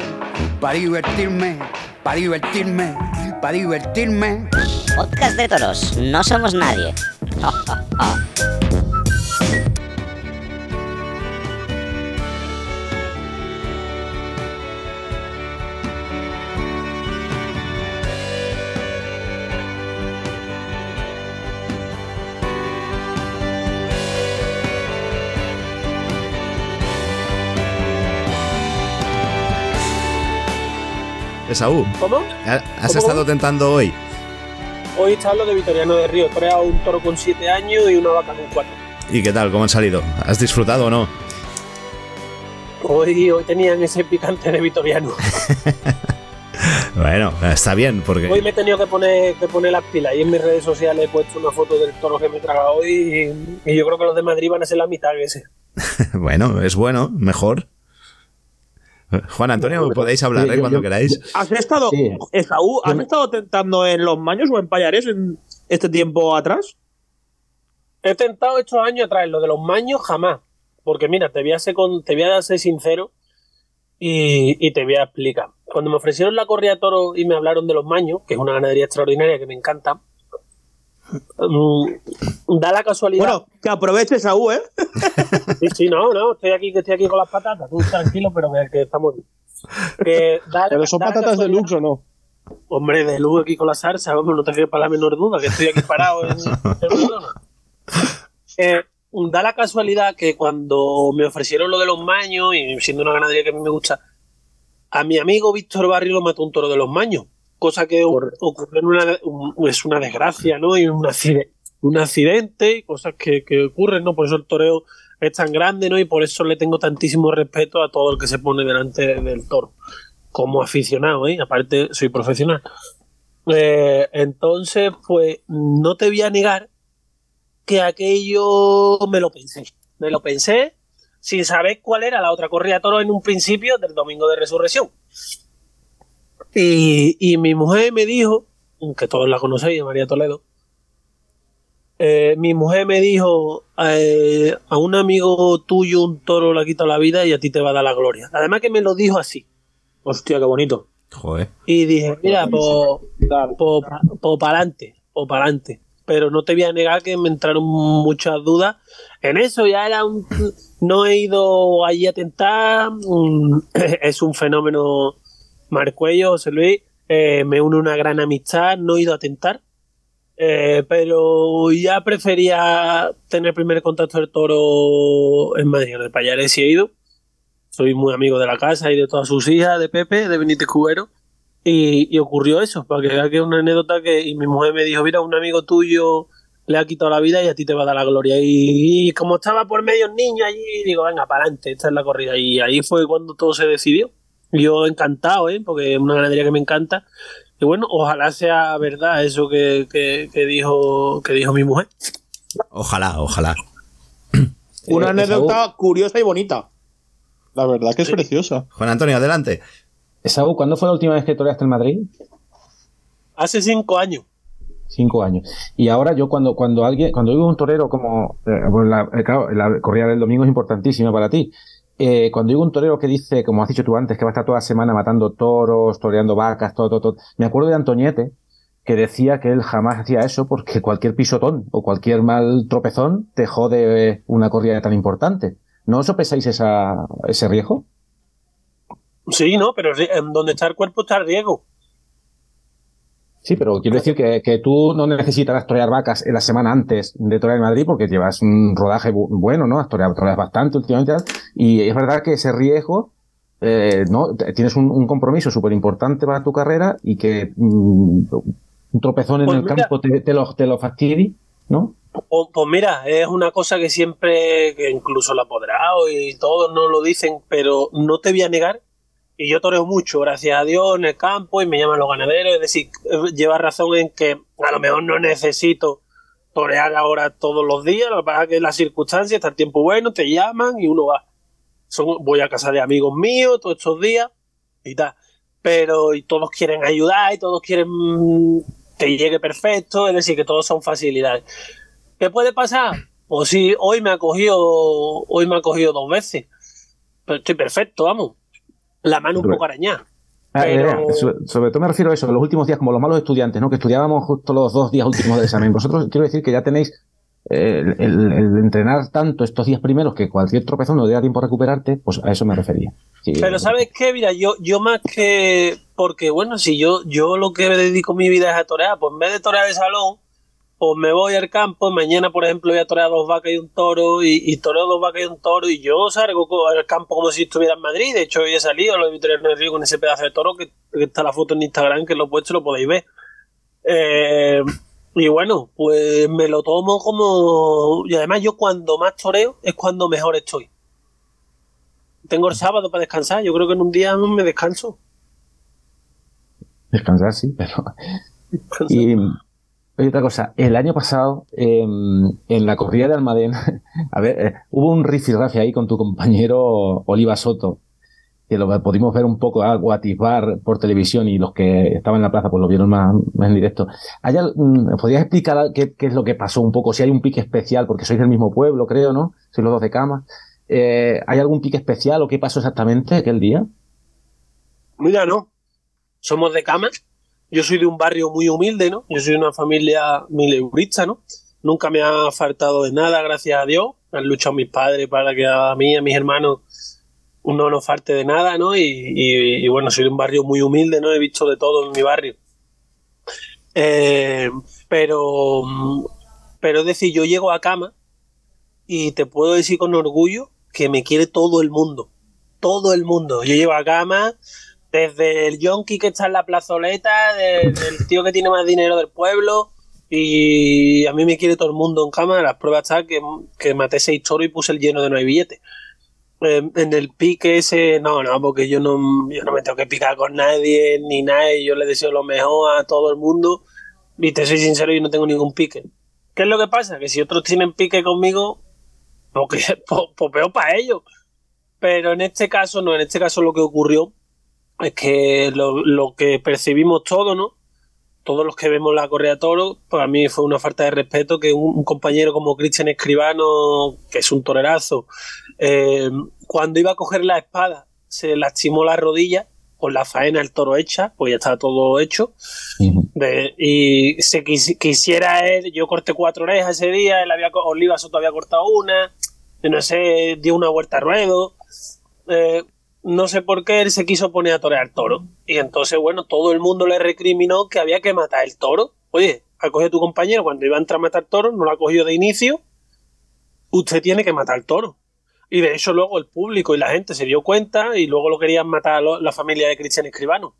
para divertirme, para divertirme, para divertirme. Podcast de toros, no somos nadie. Esaú, ¿Cómo? ¿ha- ¿has ¿Cómo, estado tentando hoy? Hoy está lo de Vitoriano de Río. Torea un toro con 7 años y una vaca con 4. ¿Y qué tal? ¿Cómo han salido? ¿Has disfrutado o no? Hoy, hoy tenían ese picante de Vitoriano. Bueno, está bien, porque. Hoy me he tenido que poner, que poner las pilas y en mis redes sociales he puesto una foto del toro que me he tragado hoy y, y yo creo que los de Madrid van a ser la mitad ese. Bueno, es bueno, mejor. Juan Antonio, podéis hablar ¿eh? cuando queráis. ¿Has estado, Esaú, ¿has estado tentando en los maños o en Payares en este tiempo atrás? He tentado estos años atrás, lo de los maños jamás. Porque mira, te voy a ser, con- te voy a ser sincero y, y te voy a explicar. Cuando me ofrecieron la corrida de toro y me hablaron de los maños, que es una ganadería extraordinaria que me encanta, da la casualidad. Bueno, que aproveche Esaú, ¿eh? Sí, sí, no, no, estoy aquí, que estoy aquí con las patatas. Tú tranquilo, pero que, que estamos. Que da- ¿Pero son patatas de casualidad- Lux o no? Hombre, de luz aquí con la salsa, vamos, no te quedes para la menor duda, que estoy aquí parado en. Eh, da la casualidad que cuando me ofrecieron lo de los maños, y siendo una ganadería que a mí me gusta, a mi amigo Víctor Barrio lo mató un toro de los maños, cosa que o- ocurrió en una, un- es una desgracia, ¿no? Y un, accidente, un accidente y cosas que, que ocurren, ¿no? Por eso el toreo es tan grande, ¿no? Y por eso le tengo tantísimo respeto a todo el que se pone delante del toro como aficionado, ¿eh? aparte soy profesional. Eh, entonces, pues no te voy a negar que aquello me lo pensé. Me lo pensé sin saber cuál era la otra corrida de toros en un principio del domingo de resurrección. Y, y mi mujer me dijo, que todos la conocéis, María Toledo, eh, mi mujer me dijo, eh, a un amigo tuyo un toro le ha quitado la vida y a ti te va a dar la gloria. Además que me lo dijo así. Hostia, qué bonito. Joder. Y dije, mira, pues po, para adelante, o para adelante. Pero no te voy a negar que me entraron muchas dudas en eso. Ya era un. No he ido allí a tentar. mm, Es un fenómeno. Marcuello, José Luis. eh, me une una gran amistad. No he ido a tentar. eh, pero ya prefería tener primer contacto del toro en Madrid. El Payares sí he ido. soy muy amigo de la casa y de todas sus hijas, de Pepe, de Benítez Cubero. Y, ocurrió eso, para que es una anécdota que mi mujer me dijo, mira, un amigo tuyo le ha quitado la vida y a ti te va a dar la gloria. Y, y como estaba por medio niño allí, digo, venga, para adelante, esta es la corrida. Y ahí fue cuando todo se decidió. Yo encantado, ¿eh? porque es una ganadería que me encanta. Y bueno, ojalá sea verdad eso que, que, que dijo, que dijo mi mujer. Ojalá, ojalá. Una Eh, anécdota curiosa y bonita. La verdad que es preciosa. Juan Antonio, adelante. Esaú, ¿cuándo fue la última vez que toreaste en Madrid? Hace cinco años. Cinco años. Y ahora yo cuando, cuando alguien, cuando digo un torero como, eh, pues la, eh, claro, la corrida del domingo es importantísima para ti. Eh, cuando digo un torero que dice, como has dicho tú antes, que va a estar toda la semana matando toros, toreando vacas, todo, todo, todo. Me acuerdo de Antoñete, que decía que él jamás hacía eso porque cualquier pisotón o cualquier mal tropezón te jode una corrida tan importante. ¿No os sopesáis esa, ese riesgo? Sí, no, pero donde está el cuerpo está el riesgo. Sí, pero quiero decir que, que tú no necesitarás torear vacas en la semana antes de torear en Madrid porque llevas un rodaje bu- bueno, ¿no? Has toreado, toreas bastante últimamente. Y es verdad que ese riesgo, eh, ¿no? Tienes un, un compromiso súper importante para tu carrera y que mm, un tropezón en Pues el mira. campo te, te lo, te lo fastidie, ¿no? Pues, pues mira, es una cosa que siempre, que incluso la apoderado y todos no lo dicen, pero no te voy a negar. Y yo toreo mucho, gracias a Dios, en el campo y me llaman los ganaderos. Es decir, lleva razón en que a lo mejor no necesito torear ahora todos los días. Lo que pasa es que las circunstancias, está el tiempo bueno, te llaman y uno va. Son, voy a casa de amigos míos todos estos días y tal. Pero y todos quieren ayudar y todos quieren mm, que llegue perfecto. Es decir, que todos son facilidades. ¿Qué puede pasar? Pues sí, hoy me ha cogido, hoy me ha cogido dos veces. Pero estoy perfecto, vamos. La mano un Pero- poco arañada. Ah, Pero- eh, sobre, sobre todo me refiero a eso, los últimos días, como los malos estudiantes, ¿no? Que estudiábamos justo los dos días últimos del examen. Vosotros quiero decir que ya tenéis eh, el, el- el entrenar tanto estos días primeros que cualquier tropezón no te da tiempo a recuperarte, pues a eso me refería. Sí, Pero ¿sabes qué? Mira, yo, yo más que... Porque bueno, si yo, yo lo que dedico mi vida es a torear, pues en vez de torear de salón, pues me voy al campo, mañana por ejemplo voy a torear dos vacas y un toro, y, y toreo dos vacas y un toro, y yo salgo al campo como si estuviera en Madrid, de hecho hoy he salido, lo he visto en el río con ese pedazo de toro, que, que está la foto en Instagram, que lo he puesto y lo podéis ver. Eh, y bueno, pues me lo tomo como... Y además yo cuando más toreo es cuando mejor estoy. Tengo el sábado para descansar, yo creo que en un día me descanso. Descansar, sí, pero. Y oye, otra cosa, el año pasado, eh, en la corrida de Almadén, a ver, eh, hubo un rifirrafe ahí con tu compañero Oliva Soto, que lo pudimos ver un poco algo atisbar por televisión y los que estaban en la plaza pues lo vieron más, en directo. ¿Hay al- mm, ¿Podrías explicar qué, qué es lo que pasó un poco? Si hay un pique especial, porque sois del mismo pueblo, creo, ¿no? Sois los dos de cama. Eh, ¿Hay algún pique especial o qué pasó exactamente aquel día? Mira, no. Somos de cama. Yo soy de un barrio muy humilde, ¿no? Yo soy de una familia mileurista, ¿no? Nunca me ha faltado de nada, gracias a Dios. Han luchado mis padres para que a mí y a mis hermanos no nos falte de nada, ¿no? Y, bueno, soy de un barrio muy humilde, ¿no? He visto de todo en mi barrio. Eh, pero, pero es decir, yo llego a cama y te puedo decir con orgullo que me quiere todo el mundo. Todo el mundo. Yo llego a cama desde el yonki que está en la plazoleta, de- del tío que tiene más dinero del pueblo. Y a mí me quiere todo el mundo en cama. Las pruebas están que, que maté seis toros y puse el lleno de hay billetes. Eh, en el pique ese, no, no, porque yo no, yo no me tengo que picar con nadie ni nada. y Yo le deseo lo mejor a todo el mundo. Y te soy sincero, yo no tengo ningún pique. ¿Qué es lo que pasa? Que si otros tienen pique conmigo, porque, pues, pues peor para ellos. Pero en este caso, no, en este caso lo que ocurrió es que lo, lo que percibimos todos, ¿no? Todos los que vemos la correa toro, para mí fue una falta de respeto que un, un compañero como Cristian Escribano, que es un torerazo, eh, cuando iba a coger la espada, se lastimó la rodilla con la faena del toro hecha, pues ya estaba todo hecho. De- y se quis- quisiera él, yo corté cuatro orejas ese día, él había, Oliva Soto había cortado una, no sé, dio una vuelta a ruedo. Eh, no sé por qué él se quiso poner a torear toro. Y entonces, bueno, todo el mundo le recriminó que había que matar el toro. Oye, ha cogido tu compañero cuando iba a entrar a matar toro, no lo ha cogido de inicio. Usted tiene que matar el toro. Y de hecho luego el público y la gente se dio cuenta y luego lo querían matar a la familia de Cristian Escribano.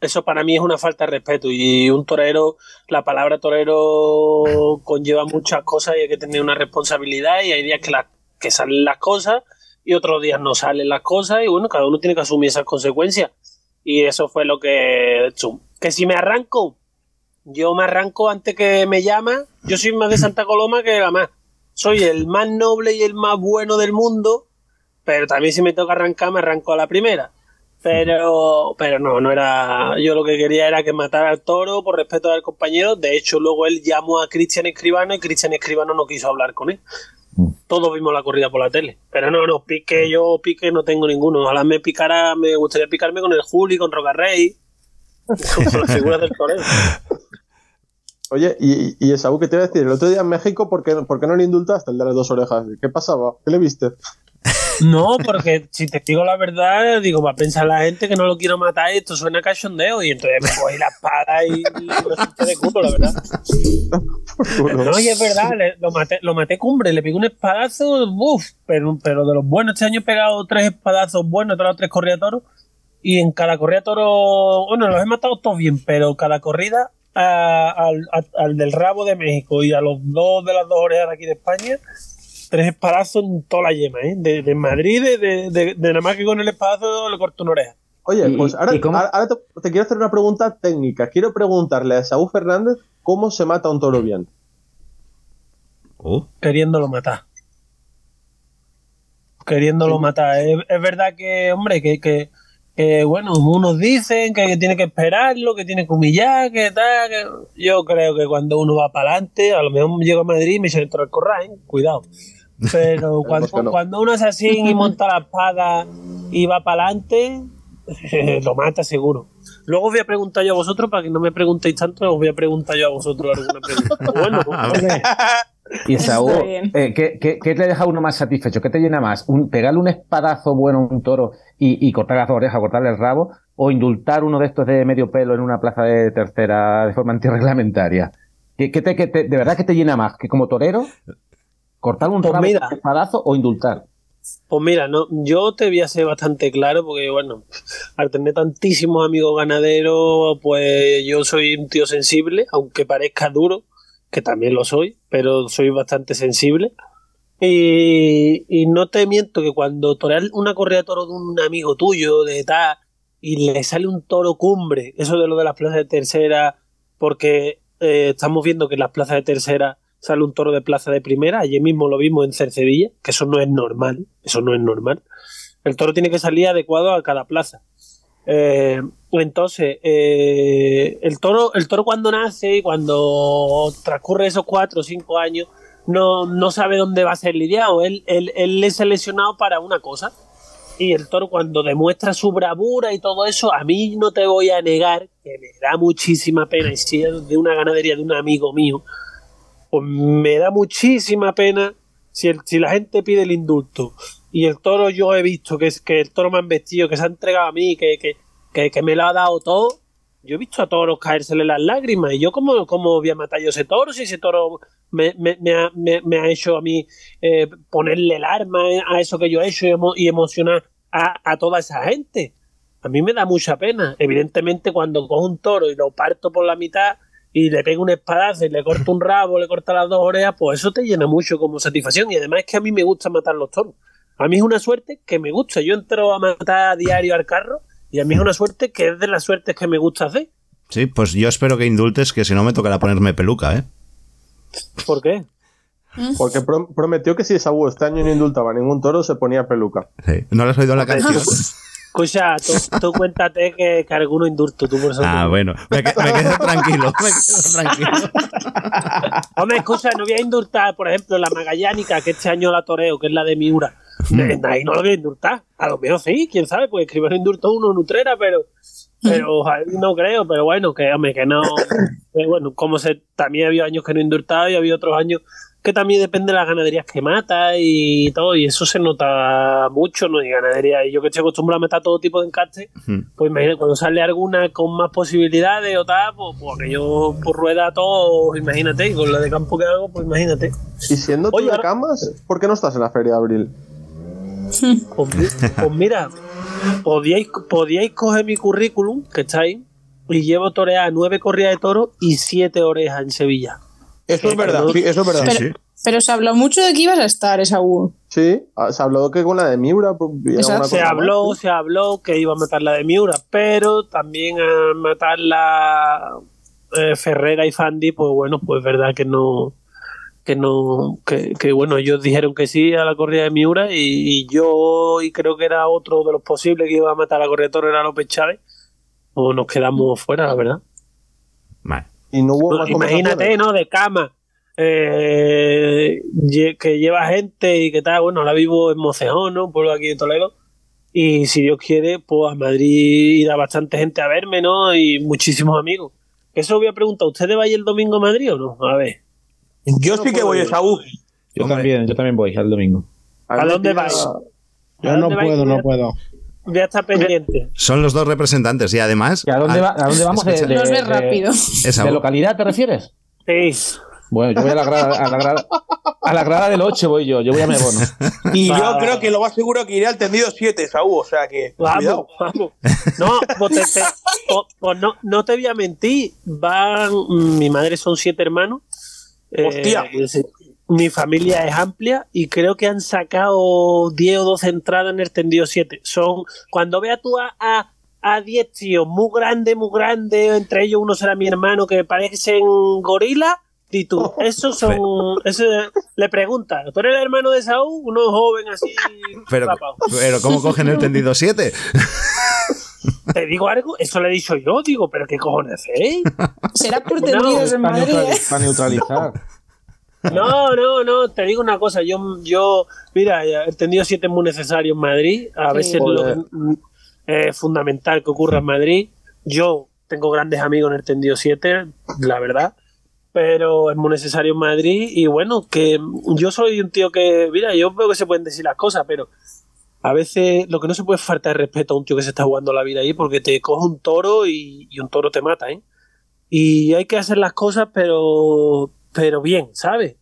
Eso para mí es una falta de respeto y un torero, la palabra torero conlleva muchas cosas y hay que tener una responsabilidad y hay días que, que salen las cosas y otros días no salen las cosas y bueno, cada uno tiene que asumir esas consecuencias. Y eso fue lo que... chum. Que si me arranco, yo me arranco antes que me llama, yo soy más de Santa Coloma que la más. Soy el más noble y el más bueno del mundo, pero también si me toca arrancar, me arranco a la primera. Pero, pero no, no era. Yo lo que quería era que matara al toro por respeto al compañero. De hecho, luego él llamó a Cristian Escribano y Cristian Escribano no quiso hablar con él. Todos vimos la corrida por la tele. Pero no, no, pique, yo pique no tengo ninguno. Ojalá me picara, me gustaría picarme con el Juli, con Rocarrey, con las figuras del. Oye, y, y Esaú, ¿qué te iba a decir? El otro día en México, ¿por qué, por qué no le indultaste el de las dos orejas? ¿Qué pasaba? ¿Qué le viste? No, porque si te digo la verdad, digo, va a pensar la gente que no lo quiero matar y esto suena cachondeo. Y entonces me cogí la espada y, lo de culo, la verdad. No, y es verdad, le- lo, maté, lo maté cumbre, le pegué un espadazo, uff, pero, pero de los buenos. Este año he pegado tres espadazos buenos, he dado tres corridas de toro. Y en cada corrida toro, bueno, los he matado todos bien, pero cada corrida a- al, a- al del rabo de México y a los dos de las dos orejas de aquí de España, tres espadazos en toda la yema, ¿eh? De, de Madrid, de, de, de- de nada más que con el espadazo le corto una oreja. Oye, ¿Y- pues ahora, y ahora- te, te quiero hacer una pregunta técnica. Quiero preguntarle a Esaú Fernández cómo se mata un toro bien. queriéndolo matar. Queriéndolo matar. Es, es verdad que, hombre, que, que, que, bueno, unos dicen que tiene que esperarlo, que tiene que humillar, que tal. que- Yo creo que cuando uno va para adelante, a lo mejor llego a Madrid y me echan dentro del corral, ¿eh? cuidado. Pero cuando, que no. cuando uno es así y monta la espada y va para adelante, lo mata seguro. Luego os voy a preguntar yo a vosotros, para que no me preguntéis tanto, os voy a preguntar yo a vosotros alguna pregunta. Bueno, Y Saúl, Está bien. eh, ¿qué, qué, qué te deja uno más satisfecho? ¿Qué te llena más? ¿Un, ¿Pegarle un espadazo bueno a un toro y, y cortarle las orejas, cortarle el rabo? ¿O indultar uno de estos de medio pelo en una plaza de tercera de forma antirreglamentaria? ¿Qué, qué te, qué te- ¿De verdad que te llena más? ¿Que como torero? ¿Cortar un Pues mira. espadazo o indultar? Pues mira, no, yo te voy a ser bastante claro porque, bueno, al tener tantísimos amigos ganaderos, pues yo soy un tío sensible, aunque parezca duro, que también lo soy, pero soy bastante sensible. Y, y no te miento que cuando toreas una correa de toro de un amigo tuyo, de tal, y le sale un toro cumbre, eso de lo de las plazas de tercera, porque eh, estamos viendo que las plazas de tercera sale un toro de plaza de primera, ayer mismo lo vimos en Cercedilla, que eso no es normal, eso no es normal. El toro tiene que salir adecuado a cada plaza. Eh, entonces, eh, el toro, el toro cuando nace y cuando transcurre esos cuatro o cinco años, no, no sabe dónde va a ser lidiado. Él, él, él es seleccionado para una cosa. Y el toro cuando demuestra su bravura y todo eso, a mí no te voy a negar que me da muchísima pena, y si es de una ganadería de un amigo mío, pues me da muchísima pena si, el- si la gente pide el indulto y el toro yo he visto que es que el toro me han vestido, que se ha entregado a mí, que, que, que, me lo ha dado todo. Yo he visto a toros caérsele las lágrimas y yo como, como voy a matar yo ese toro si ese toro me, me, me ha, me- ha hecho a mí eh, ponerle el arma a eso que yo he hecho y emocionar a, a toda esa gente. A mí me da mucha pena. Evidentemente, cuando cojo un toro y lo parto por la mitad y le pego un espadazo y le corto un rabo, le corto las dos orejas, pues eso te llena mucho como satisfacción. Y además es que a mí me gusta matar los toros. A mí es una suerte que me gusta. Yo entro a matar a diario al carro y a mí es una suerte que es de las suertes que me gusta hacer. Sí, pues yo espero que indultes, que si no me tocará ponerme peluca, ¿eh? ¿Por qué? Porque pro- prometió que si Esaú este año no indultaba a ningún toro, se ponía peluca. Sí. ¿No lo has oído la canción? Escucha, tú, tú cuéntate que, que alguno indulto, tú por eso. Ah, bueno. Me, que- me quedo tranquilo. Me quedo tranquilo. Hombre, escucha, no voy a indultar, por ejemplo, la magallánica, que este año la toreo, que es la de Miura. Eh, Ahí no lo voy a indultar. A lo mejor sí, quién sabe, pues escribir indulto uno en Utrera, pero, pero no creo, pero bueno, que hombre, que no. que bueno, como se, también había años que no indultaba y había otros años que también depende de las ganaderías que mata y todo, y eso se nota mucho, ¿no? Y ganadería, y yo que estoy acostumbrado a matar todo tipo de encastes, pues imagínate, cuando sale alguna con más posibilidades o tal, pues, pues que yo por rueda todo, imagínate, y con la de campo que hago, pues imagínate. Y siendo tú de camas, ¿por qué no estás en la feria de abril? Pues, pues mira, podíais, podíais coger mi currículum, que está ahí, y llevo torear nueve corridas de toro y siete orejas en Sevilla. Eso es verdad, sí, eso es verdad. Pero, pero se habló mucho de que ibas a estar, Esaú. Sí, ah, se habló que con la de Miura. pues, Se cosa habló, más. se habló que iba a matar la de Miura, pero también a matar la eh, Ferrera y Fandi, pues bueno, pues es verdad que no, que no, que, que, bueno, ellos dijeron que sí a la corrida de Miura y, y yo, y creo que era otro de los posibles que iba a matar a la corrida de toro, era López Chávez, pues nos quedamos fuera, la verdad. Y no hubo No, más imagínate. ¿no? De cama. eh, que lleva gente y que tal. Bueno, ahora vivo en Mocejón, ¿no? Un pueblo aquí de Toledo. Y si Dios quiere, pues a Madrid irá bastante gente a verme, ¿no? Y muchísimos amigos. Eso voy a preguntar, ¿ustedes vais el domingo a Madrid o no? A ver. Yo sí que voy, Esaú. Yo también, yo también voy al domingo. ¿A dónde vais? Yo ¿A no puedo, no puedo. Voy a estar pendiente. Son los dos representantes y además. ¿A dónde, va- a dónde vamos? De, Escucha. de- de- rápido. Esa- ¿De localidad te refieres? Sí. Bueno, yo voy a la grada, a la grada, a la grada del 8 voy yo, yo voy a Mebono. Y Va, yo va, creo que lo más seguro que iré al tendido 7, Esaú. O sea que. Vamos, cuidado. vamos. No, pues, te- te- pues- no, no te voy a mentir. Van, mi madre son siete hermanos. Eh, Hostia. pues, mi familia es amplia y creo que han sacado 10 o 12 entradas en el tendido 7. Son, cuando veas tú a, a, a 10 tíos muy grandes, muy grandes, entre ellos uno será mi hermano que parecen gorila. Y tú, esos son. Ese, le preguntas, ¿tú eres el hermano de Saúl? Uno joven así. Pero, rapado. pero ¿cómo cogen el tendido 7? Te digo algo, eso le he dicho yo, digo, pero ¿qué cojones hacéis? Será por No, tendidos en Para, Madrid. ¿eh? para neutralizar. No, no, no, te digo una cosa, yo, yo mira, he tenido siete muy necesario en Madrid, a Sí. veces lo, mm, es fundamental que ocurra en Madrid. Yo tengo grandes amigos en el tendido 7, la verdad, pero es muy necesario en Madrid y bueno, que yo soy un tío que, mira, yo veo que se pueden decir las cosas, pero a veces lo que no se puede es faltar de respeto a un tío que se está jugando la vida ahí porque te coge un toro y, y un toro te mata, ¿eh? Y hay que hacer las cosas, pero, pero bien, ¿sabes?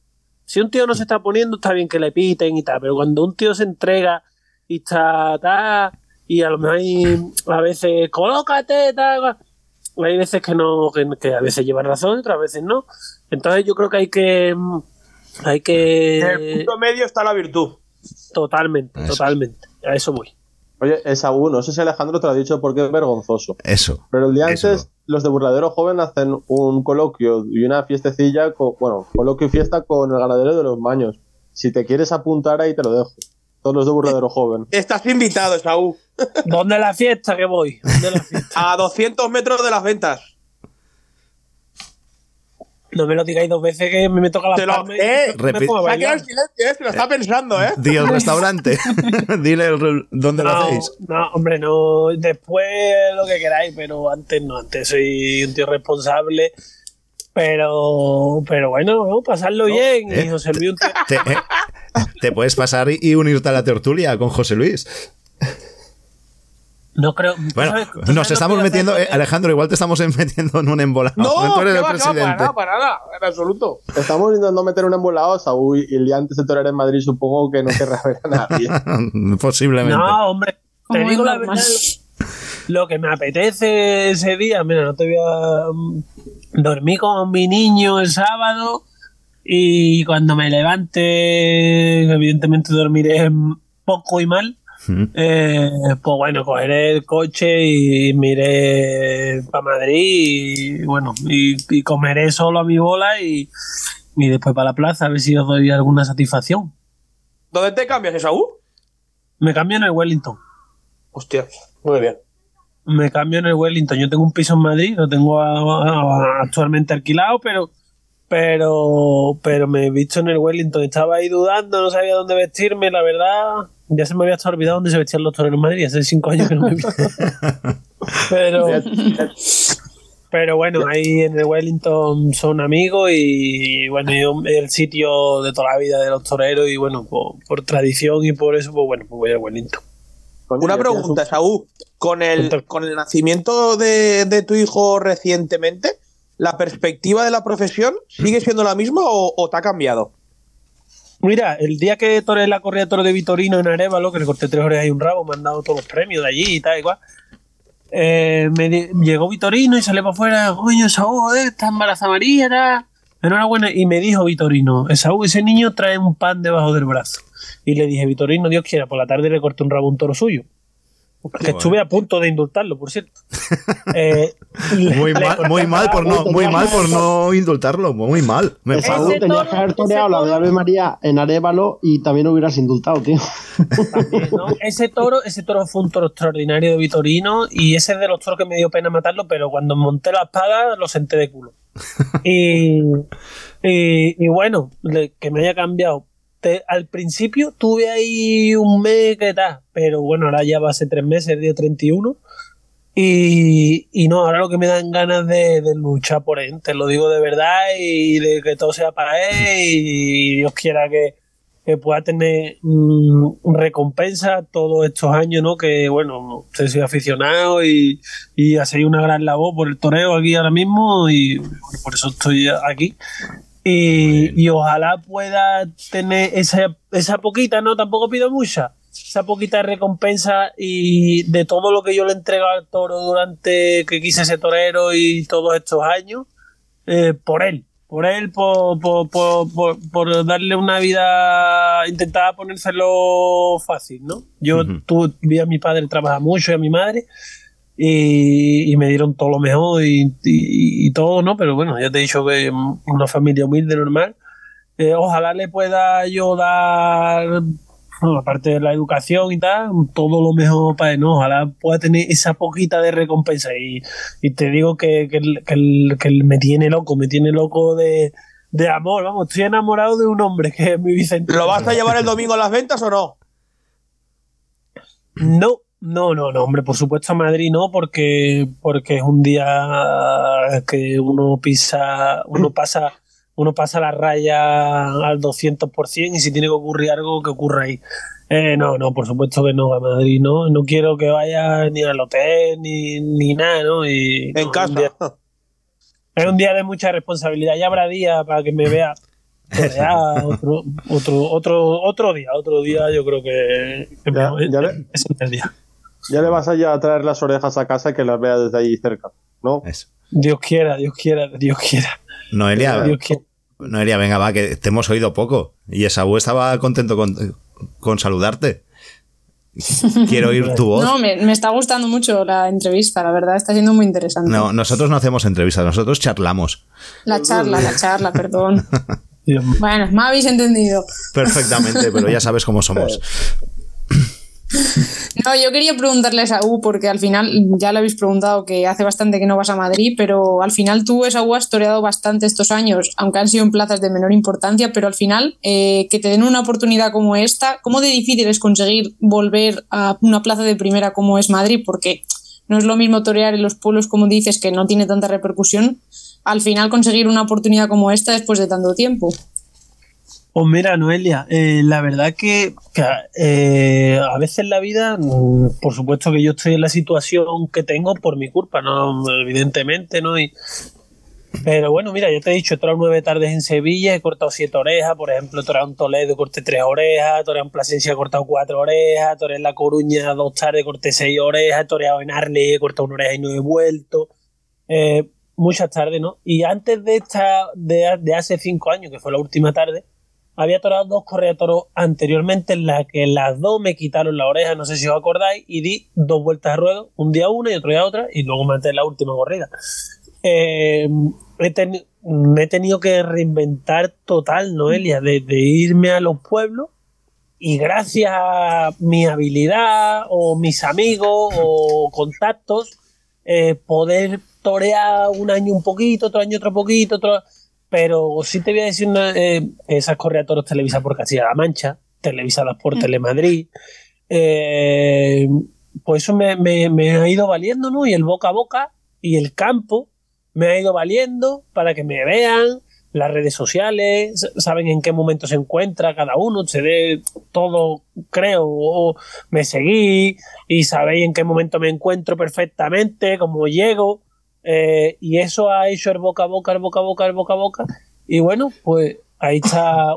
Si un tío no se está poniendo, está bien que le piten y tal, pero cuando un tío se entrega y está, tal, y a lo mejor hay a veces, colócate, tal, hay veces que no, que, que a veces llevan razón, otras veces no. Entonces yo creo que hay que, hay En el que, punto medio está la virtud. totalmente, Eso. totalmente, a eso voy. Oye, Esaú, no sé si Alejandro te lo ha dicho porque es vergonzoso. Eso. Pero el día Eso. antes, los de Burladero Joven hacen un coloquio y una fiestecilla, con, bueno, coloquio y fiesta con el ganadero de los maños. Si te quieres apuntar ahí, te lo dejo. Todos los de Burladero Joven. Estás invitado, Esaú. ¿Dónde es la fiesta que voy? ¿Dónde la fiesta? A 200 metros de las ventas. No me lo digáis dos veces que me toca la Te lo- palma eh, me repi- pongo a Se ha quedado bailar. en silencio, ¿eh? Se lo está pensando, ¿eh? Di el restaurante. Dile el dónde lo No, hacéis. no, hombre, no. Después lo que queráis, pero antes no. Antes soy un tío responsable. Pero, pero bueno, a pasarlo bien. eh, y José Luis, un tío- Te, eh, te puedes pasar y, y unirte a la tertulia con José Luis. No creo. ¿tú Bueno, sabes- nos estamos metiendo, hacer? eh, Alejandro, igual te estamos metiendo en un embolado. No, Tú eres que el va, que va, para nada, para nada, en absoluto. Estamos intentando meter un embolado a Saúl y el día antes de torear en Madrid supongo que no querrá ver a nadie. Posiblemente. No, hombre. Te Como digo la verdad. Lo que me apetece ese día, mira, no te voy a. mm, Dormí con mi niño el sábado y cuando me levante, evidentemente dormiré poco y mal. Mm. Eh, pues bueno, cogeré el coche y me iré para Madrid y bueno, y, y comeré solo a mi bola y, y después para la plaza a ver si os doy alguna satisfacción. ¿Dónde te cambias, Esaú? Me cambio en el Wellington. Hostia, muy bien. Me cambio en el Wellington. Yo tengo un piso en Madrid, lo tengo a- a- actualmente alquilado, pero pero pero me he visto en el Wellington. Estaba ahí dudando, no sabía dónde vestirme, la verdad. Ya se me había hasta olvidado dónde se vestían los toreros en Madrid. Hace cinco años que no me he visto. pero Pero bueno, ahí en el Wellington son amigos y bueno, yo- el sitio de toda la vida de los toreros y bueno, por, por tradición y por eso, pues bueno, pues voy a Wellington. Una pregunta, Saúl. Con el, con el nacimiento de, de tu hijo recientemente, ¿la perspectiva de la profesión sigue siendo la misma o, te ha cambiado? Mira, el día que toré la corrida de toro de Vitorino en Arevalo, que le corté tres orejas y un rabo, me han dado todos los premios de allí y tal, igual. Eh, llegó Vitorino y salió para afuera, coño, Saúl, joder, está embarazada María, tal. enhorabuena. Y me dijo Vitorino, Saúl, ese niño trae un pan debajo del brazo. Y le dije, Vitorino, Dios quiera, por la tarde le corté un rabo a un toro suyo. Que estuve a punto de indultarlo, por cierto. Eh, Muy mal, muy mal por no, muy mal por no indultarlo, muy mal. Me Ese enfado. Tenías que haber toreado la de Ave María en Arevalo y también hubieras indultado, tío. ¿no? Ese toro, ese toro fue un toro extraordinario de Vitorino y ese es de los toros que me dio pena matarlo, pero cuando monté la espada lo senté de culo. Y, y, y bueno, le- que me haya cambiado. Al principio tuve ahí un mes que tal, pero bueno, ahora ya va a ser tres meses, el día 31. Y, y no, ahora lo que me dan ganas de, de luchar por él, te lo digo de verdad y de que todo sea para él y Dios quiera que, que pueda tener mm, recompensa todos estos años, ¿no? Que bueno, he sido aficionado y, y ha sido una gran labor por el toreo aquí ahora mismo y bueno, por eso estoy aquí. Y, y ojalá pueda tener esa, esa poquita, ¿no? Tampoco pido mucha. Esa poquita recompensa y de todo lo que yo le he entregado al toro durante que quise ser torero y todos estos años, eh, por él, por él, por, por, por, darle una vida, intentaba ponérselo fácil, ¿no? Yo tu- vi a mi padre trabajar mucho y a mi madre y, y me dieron todo lo mejor y, y- y todo, ¿no? Pero bueno, ya te he dicho que una familia humilde, normal. Eh, ojalá le pueda yo dar, bueno, aparte de la educación y tal, todo lo mejor para él, ¿no? Ojalá pueda tener esa poquita de recompensa. Y, te digo que, que, que que me tiene loco, me tiene loco de, de amor, vamos, estoy enamorado de un hombre que es mi Vicente. ¿Lo vas a llevar el domingo a las ventas o no? No, no, no, no, hombre, por supuesto a Madrid no, porque, porque es un día que uno pisa, uno pasa, uno pasa la raya al 200% y si tiene que ocurrir algo, que ocurra ahí. Eh, no, no, por supuesto que no, a Madrid no, no quiero que vaya ni al hotel ni, ni nada, ¿no? Y, En no, casa. un día- es un día de mucha responsabilidad, ya habrá día para que me vea. torear, otro, otro, otro, otro día, otro día yo creo que, me- es el día. Ya le vas a ya a traer las orejas a casa y que las vea desde ahí cerca, ¿no? Dios quiera, Dios quiera, Dios quiera. Noelia, Dios quiera. Noelia, venga, va, que te hemos oído poco. Y Esaú estaba contento con, con saludarte. Quiero oír tu voz. No, me, me está gustando mucho la entrevista, la verdad, está siendo muy interesante. No, nosotros no hacemos entrevistas, nosotros charlamos. La charla, la charla, perdón. Bueno, me habéis entendido. Perfectamente, pero ya sabes cómo somos. No, yo quería preguntarle a Saúl, porque al final ya le habéis preguntado que hace bastante que no vas a Madrid, pero al final tú, Saúl, has toreado bastante estos años, aunque han sido en plazas de menor importancia, pero al final eh, que te den una oportunidad como esta, ¿cómo de difícil es conseguir volver a una plaza de primera como es Madrid? Porque no es lo mismo torear en los pueblos, como dices, que no tiene tanta repercusión, al final conseguir una oportunidad como esta después de tanto tiempo. Pues mira, Noelia, eh, la verdad que, eh, a veces en la vida, mm, por supuesto que yo estoy en la situación que tengo por mi culpa, no evidentemente, ¿no? Pero bueno, mira, ya te he dicho, he torado nueve tardes en Sevilla, he cortado siete orejas, por ejemplo, he torado en Toledo, corté tres orejas, he en Plasencia, he cortado cuatro orejas, toré en La Coruña dos tardes, corté seis orejas, he en Arley, he cortado una oreja y no he vuelto. Eh, muchas tardes, ¿no? Y antes de esta, de hace cinco años, que fue la última tarde, había torado dos correas de toros anteriormente en las que las dos me quitaron la oreja, no sé si os acordáis, y di dos vueltas a ruedo, un día una y otro día otra, y luego maté la última corrida. Eh, he me he tenido que reinventar total, Noelia, de, de irme a los pueblos y gracias a mi habilidad o mis amigos o contactos, eh, poder torear un año un poquito, otro año otro poquito, otro... Pero sí te voy a decir una, eh, esas correas toros televisadas por Castilla-La Mancha, televisadas por Telemadrid, eh, pues eso me, me- me ha ido valiendo, ¿no? Y el boca a boca y el campo me ha ido valiendo para que me vean, las redes sociales, saben en qué momento se encuentra cada uno, se ve todo, creo, o me seguí y sabéis en qué momento me encuentro perfectamente, cómo llego, eh, y eso ha hecho el boca a boca, el boca a boca, el boca a boca, y bueno, pues ahí está,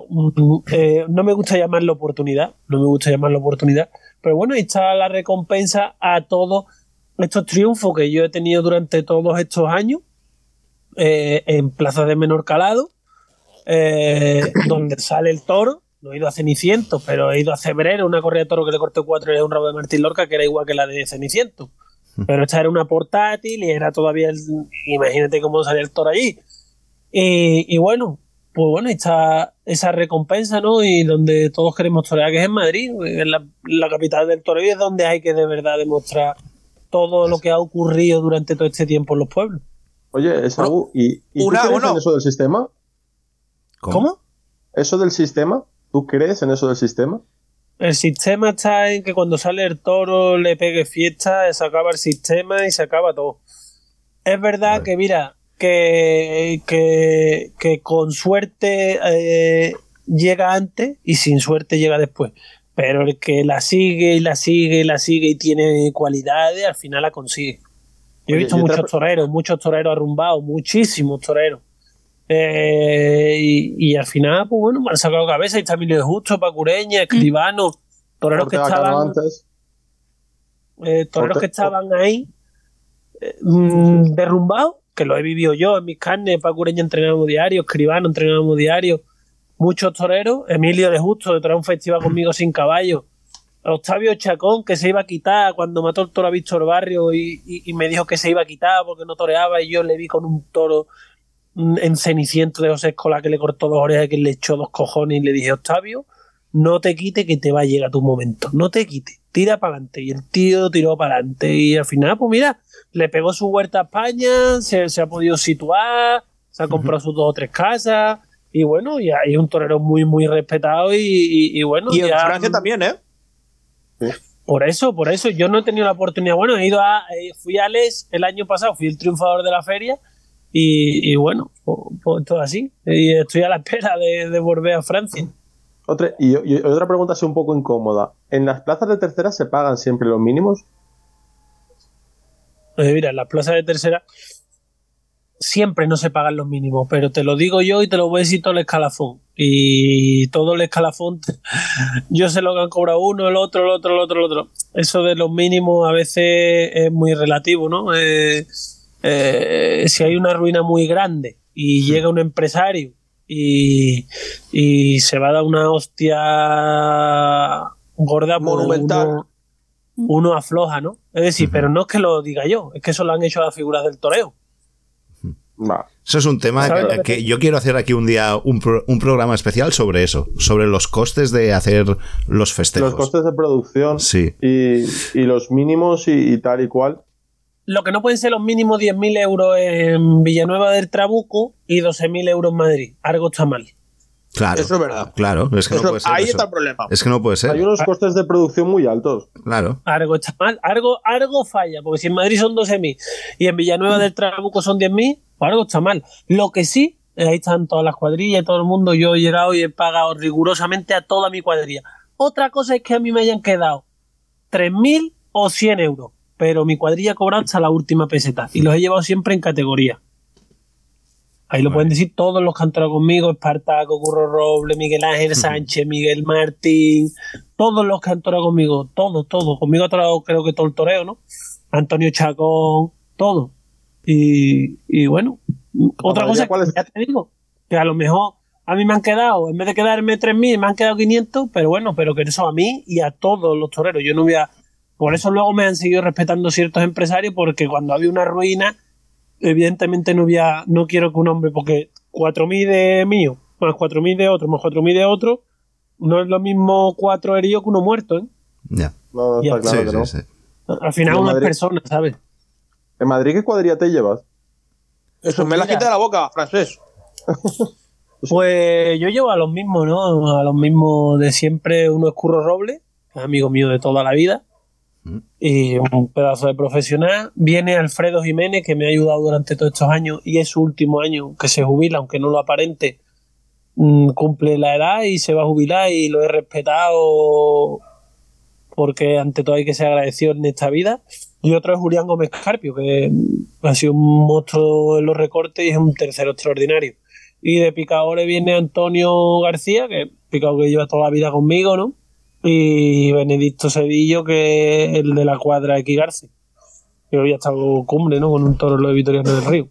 eh, no me gusta llamarlo oportunidad, no me gusta llamarlo oportunidad, pero bueno, ahí está la recompensa a todos estos triunfos que yo he tenido durante todos estos años eh, en plazas de menor calado, donde sale el toro. No he ido a Ceniciento, pero he ido a Cebrero, una corrida de toro que le corté cuatro y un rabo de Martín Lorca que era igual que la de Ceniciento. Pero esta era una portátil y era todavía el. Imagínate cómo salía el toro allí. Y, y bueno, pues bueno, está esa recompensa, ¿no? Y donde todos queremos torear, que es en Madrid, en la, la capital del toreo, y es donde hay que de verdad demostrar todo lo que ha ocurrido durante todo este tiempo en los pueblos. Oye, Esaú, ¿y, y tú una- crees bueno. en eso del sistema? ¿Cómo? ¿Eso del sistema? ¿Tú crees en eso del sistema? El sistema está en que cuando sale el toro le pegue fiesta, se acaba el sistema y se acaba todo. Es verdad que, mira, que, que, que con suerte eh, llega antes y sin suerte llega después. Pero el que la sigue y la sigue y la sigue y tiene cualidades, al final la consigue. Yo he visto muchos toreros, muchos toreros arrumbados, muchísimos toreros. Eh, y, y al final, pues bueno, me han sacado cabeza. Ahí está Emilio de Justo, Pacureña, Escribano, toreros que estaban, antes. eh, toreros que estaban ahí eh, mm, derrumbados, que lo he vivido yo en mis carnes. Pacureña entrenábamos diario, Escribano entrenábamos diario. Muchos toreros, Emilio de Justo, de traer un festival conmigo sin caballo. Octavio Chacón, que se iba a quitar cuando mató el toro a Víctor Barrio y, y- y me dijo que se iba a quitar porque no toreaba y yo le vi con un toro mm, en ceniciento de José Escola que le cortó dos orejas y que le echó dos cojones y le dije, Octavio, no te quite que te va a llegar tu momento, no te quite, tira para adelante. Y el tío tiró para adelante y al final, pues mira, le pegó su huerta a España, se, se ha podido situar, se ha comprado sus dos o tres casas y bueno, y hay un torero muy, muy respetado y, y- y bueno. Y en ya- Francia también, ¿eh? por eso, por eso, yo no he tenido la oportunidad. Bueno, he ido a, eh, fui a Les el año pasado, fui el triunfador de la feria y, y bueno, pues, pues todo así. Y estoy a la espera de, de volver a Francia. Otra, y, y otra pregunta así un poco incómoda. ¿En las plazas de tercera se pagan siempre los mínimos? Mira, en las plazas de tercera siempre no se pagan los mínimos, pero te lo digo yo y te lo voy a decir todo el escalafón. Y todo el escalafón, yo sé lo que han cobrado uno, el otro, el otro, el otro, el otro. Eso de los mínimos a veces es muy relativo, ¿no? Eh, eh, si hay una ruina muy grande y llega un empresario y, y se va a dar una hostia gorda por Monumental. uno, uno afloja, ¿no? Es decir, pero no es que lo diga yo, es que eso lo han hecho las figuras del toreo. Eso es un tema que, que yo quiero hacer aquí un día un, pro- un programa especial sobre eso, sobre los costes de hacer los festejos. Los costes de producción Sí. y, y los mínimos y, y tal y cual. Lo que no pueden ser los mínimos 10.000 euros en Villanueva del Trabuco y 12.000 euros en Madrid. Algo está mal. Claro. Eso es verdad. Claro, es que no puede ser. ahí eso. está el problema. Es que no puede ser. Hay unos costes de producción muy altos. Claro. Algo está mal. Algo, algo falla. Porque si en Madrid son 12.000 y en Villanueva del Trabuco son 10.000, pues algo está mal. Lo que sí, eh, ahí están todas las cuadrillas y todo el mundo. Yo he llegado y he pagado rigurosamente a toda mi cuadrilla. Otra cosa es que a mí me hayan quedado 3.000 o 100 euros. Pero mi cuadrilla ha cobrado hasta la última peseta. Y los he llevado siempre en categoría. Ahí lo pueden decir todos los que han entrado conmigo, Espartaco, Curro Roble, Miguel Ángel Sánchez, Miguel Martín, todos los que han entrado conmigo, todos, todos. Conmigo ha entrado creo que todo el toreo, ¿no? Antonio Chacón, todo. Y, y bueno, otra cosa que ya te digo, que a lo mejor a mí me han quedado, en vez de quedarme 3.000, me han quedado 500, pero bueno, pero que eso a mí y a todos los toreros. Yo no voy a... Por eso luego me han seguido respetando ciertos empresarios, porque cuando había una ruina, evidentemente no voy a- no quiero que un hombre, porque 4.000 de mío, más 4.000 de otro, más 4.000 de otro, no es lo mismo cuatro heridos que uno muerto, ¿eh? Ya. No, no, Ya. está claro Sí, que no. sí, sí. Al final una Madrid- persona, ¿sabes? ¿En Madrid qué cuadrilla te llevas? Eso me la Mira. quita de la boca, francés. Pues yo llevo a los mismos, ¿no? A los mismos de siempre. Uno es Curro Roble, amigo mío de toda la vida. Y un pedazo de profesional. Viene Alfredo Jiménez, que me ha ayudado durante todos estos años y es su último año que se jubila, aunque no lo aparente. Mm, Cumple la edad y se va a jubilar y lo he respetado porque ante todo hay que ser agradecido en esta vida. Y otro es Julián Gómez Carpio, que ha sido un monstruo en los recortes y es un tercero extraordinario. Y de picadores viene Antonio García, que picado que lleva toda la vida conmigo, ¿no? Y Benedicto Sedillo, que es el de la cuadra X García. Que hoy ha estado cumbre, ¿no? Con un toro en los Vitoriano del Río.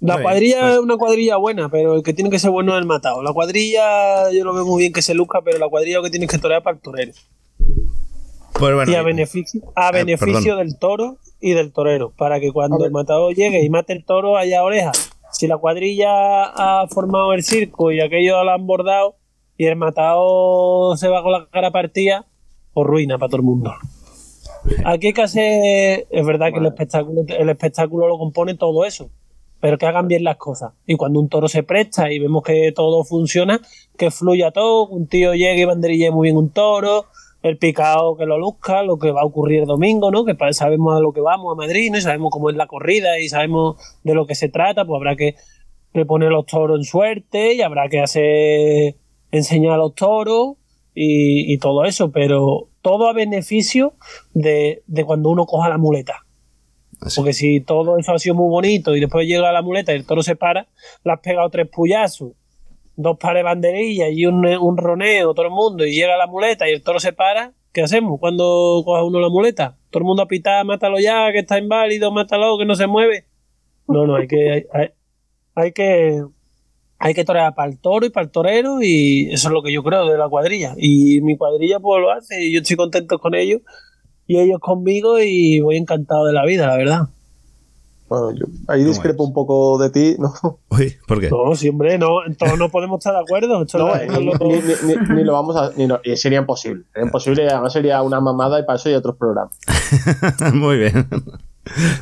La Muy bien, cuadrilla pues- es una cuadrilla buena, pero el que tiene que ser bueno es el matado. La cuadrilla, yo lo veo muy bien que se luzca, pero la cuadrilla lo que tienes que torear para el torero. Pues bueno, y a beneficio, a Ah, beneficio perdón. del toro y del torero, para que cuando el matador llegue y mate el toro haya oreja. Si la cuadrilla ha formado el circo y aquello lo han bordado y el matador se va con la cara partida, pues ruina para todo el mundo. Aquí hay que hacer, es verdad que el espectáculo, el espectáculo lo compone todo eso, pero que hagan bien las cosas. Y cuando un toro se presta y vemos que todo funciona, que fluya todo, que un tío llegue y banderille muy bien un toro, el picado que lo luzca, lo que va a ocurrir el domingo, ¿no? Que sabemos a lo que vamos a Madrid, ¿no? Y sabemos cómo es la corrida y sabemos de lo que se trata, pues habrá que, que poner los toros en suerte y habrá que hacer enseñar a los toros y, y todo eso, pero todo a beneficio de, de cuando uno coja la muleta. Porque si todo eso ha sido muy bonito y después llega la muleta y el toro se para, le has pegado tres puyazos, dos pares de banderillas y un, un roneo, todo el mundo, y llega la muleta y el toro se para, ¿qué hacemos cuando coja uno la muleta? Todo el mundo a pitar, mátalo ya, que está inválido, mátalo, que no se mueve. No, no, hay que, hay, hay- hay que, hay que torear para el toro y para el torero y eso es lo que yo creo de la cuadrilla. Y mi cuadrilla pues lo hace y yo estoy contento con ellos y ellos conmigo y voy encantado de la vida, la verdad. Bueno, yo ahí discrepo un poco de ti, ¿no? Uy, ¿por qué? No, siempre no, en todo no podemos estar de acuerdo. Esto No, es ni, lo- ni- ni- ni- ni lo vamos a. ni no- y sería imposible. Sería imposible y además sería una mamada y para eso hay otros programas. Muy bien.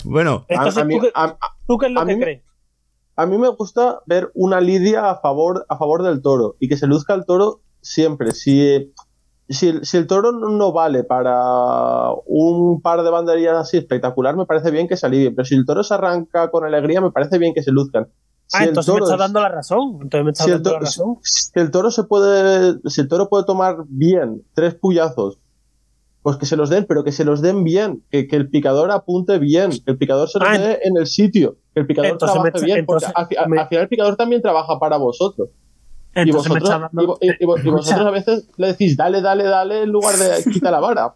bueno, Entonces, ¿tú, qué, tú qué es lo a que crees? A mí me gusta ver una lidia a favor, a favor del toro y que se luzca el toro siempre. Si, si, el, si el toro no vale para un par de banderillas así espectacular, me parece bien que se alivie. Pero si el toro se arranca con alegría, me parece bien que se luzcan. Ah, Si el entonces me estás es- dando la razón. Entonces me estás si el, dando la toro, razón. si el toro se puede si el toro puede tomar bien tres puyazos pues que se los den pero que se los den bien que, que el picador apunte bien que el picador se los Ah, dé en el sitio que el picador me trabaje está- bien porque al, fi- al- me- al final el picador también trabaja para vosotros y me vosotros, dando- y vosotros a veces le decís dale dale dale en lugar de quita la vara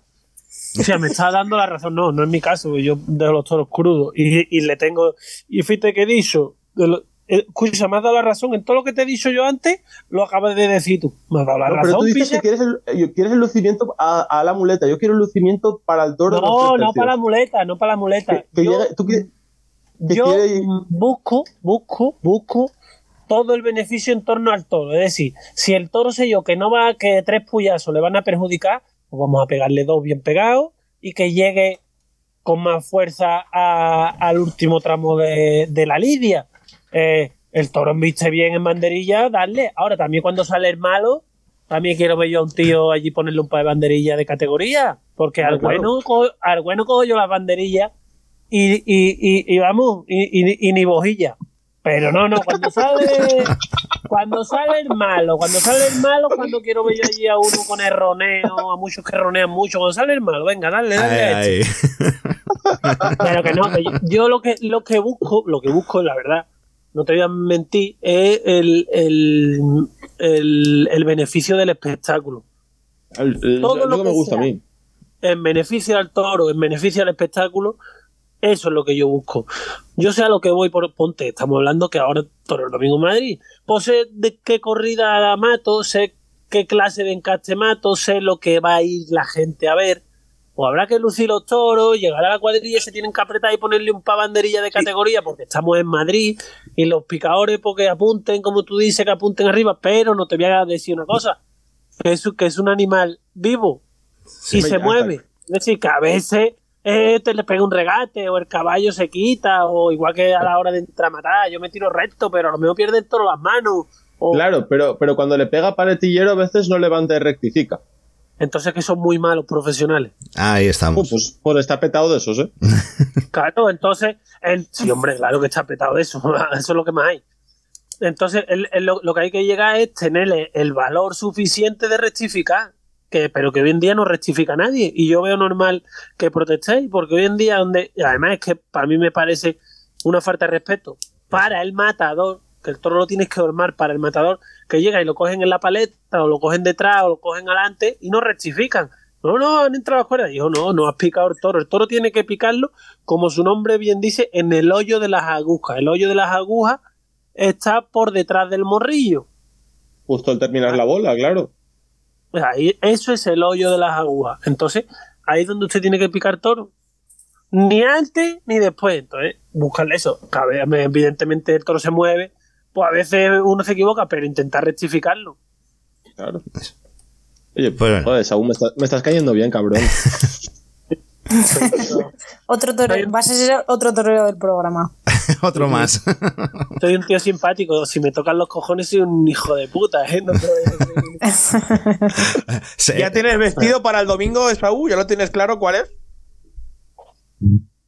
O sea, me está dando la razón. No, no es mi caso. Yo dejo los toros crudos y, y le tengo. Y fíjate que he dicho. de lo- Escucha, me has dado la razón en todo lo que te he dicho yo antes. Lo acabas de decir tú. Me has dado la No, pero razón. tú dices pilla. que quieres el, eh, quieres el lucimiento a, a la muleta yo quiero el lucimiento para el toro No, no para la muleta, no para la muleta. que Yo- llegue- tú quieres- que yo quiere- busco, busco, busco todo el beneficio en torno al toro. Es decir, si el toro sé yo que no va, que tres puyazos le van a perjudicar, pues vamos a pegarle dos bien pegados y que llegue con más fuerza a- al último tramo de, de la lidia. Eh, el toro viste bien en banderilla, darle. Ahora también cuando sale el malo, también quiero ver yo a un tío allí ponerle un par de banderillas de categoría. Porque al Claro. bueno, co- al bueno cojo yo las banderillas y, y, y, y vamos, y, ni bojilla. Pero no, no, cuando sale, cuando sale el malo, cuando sale el malo, cuando quiero ver yo allí a uno con el roneo, a muchos que ronean mucho, cuando sale el malo, venga, dale, dale. a Ay, este. Pero que no, que yo, yo lo que lo que busco, lo que busco, la verdad, no te voy a mentir, es el, el, el, el beneficio del espectáculo. Todo lo que me gusta a mí En beneficio al toro, en beneficio al espectáculo, eso es lo que yo busco. Yo sé a lo que voy por ponte, estamos hablando que ahora toro el domingo en Madrid. Pues sé de qué corrida mato, sé qué clase de encaste mato, sé lo que va a ir la gente a ver. Pues habrá que lucir los toros, llegar a la cuadrilla, se tienen que apretar y ponerle un pa banderilla de categoría porque estamos en Madrid y los picadores porque apunten, como tú dices, que apunten arriba, pero no te voy a decir una cosa, que es, que es un animal vivo y Sí. se mueve. Es decir, que a veces eh, te le pega un regate o el caballo se quita o igual que a la hora de entrar a matar, yo me tiro recto, pero a lo mejor pierde el toro las manos. O, Claro, pero, pero cuando le pega paletillero a veces no levanta y rectifica. Entonces que son muy malos profesionales. Ahí estamos. Pues, pues está petado de esos, ¿eh? Claro, entonces, el, sí, hombre, claro que está petado de eso, eso es lo que más hay. Entonces, el- el- lo, lo que hay que llegar es tener el valor suficiente de rectificar, que, pero que hoy en día no rectifica nadie. Y yo veo normal que protestéis, porque hoy en día, donde, además es que para mí me parece una falta de respeto para el matador, que el toro lo tienes que dormar para el matador, que llega y lo cogen en la paleta, o lo cogen detrás, o lo cogen adelante, y no rectifican. No, no, han entrado las cuerdas. Dijo, no, no has picado el toro. El toro tiene que picarlo, como su nombre bien dice, en el hoyo de las agujas. El hoyo de las agujas está por detrás del morrillo. Justo al terminar la bola, claro. Ahí, eso es el hoyo de las agujas. Entonces, ahí es donde usted tiene que picar toro. Ni antes ni después. Entonces, buscarle eso. Cabe- Evidentemente el toro se mueve. Pues a veces uno se equivoca, pero intentar rectificarlo. Claro. Oye, Pues joder, Saúl, me, está- me estás cayendo bien, cabrón. Otro torero, vas a ser otro torero del programa. Otro más. Soy un tío simpático. Si me tocan los cojones, soy un hijo de puta. ¿eh? No. ¿Ya tienes vestido para el domingo, Esaú? ¿Ya lo tienes claro cuál es?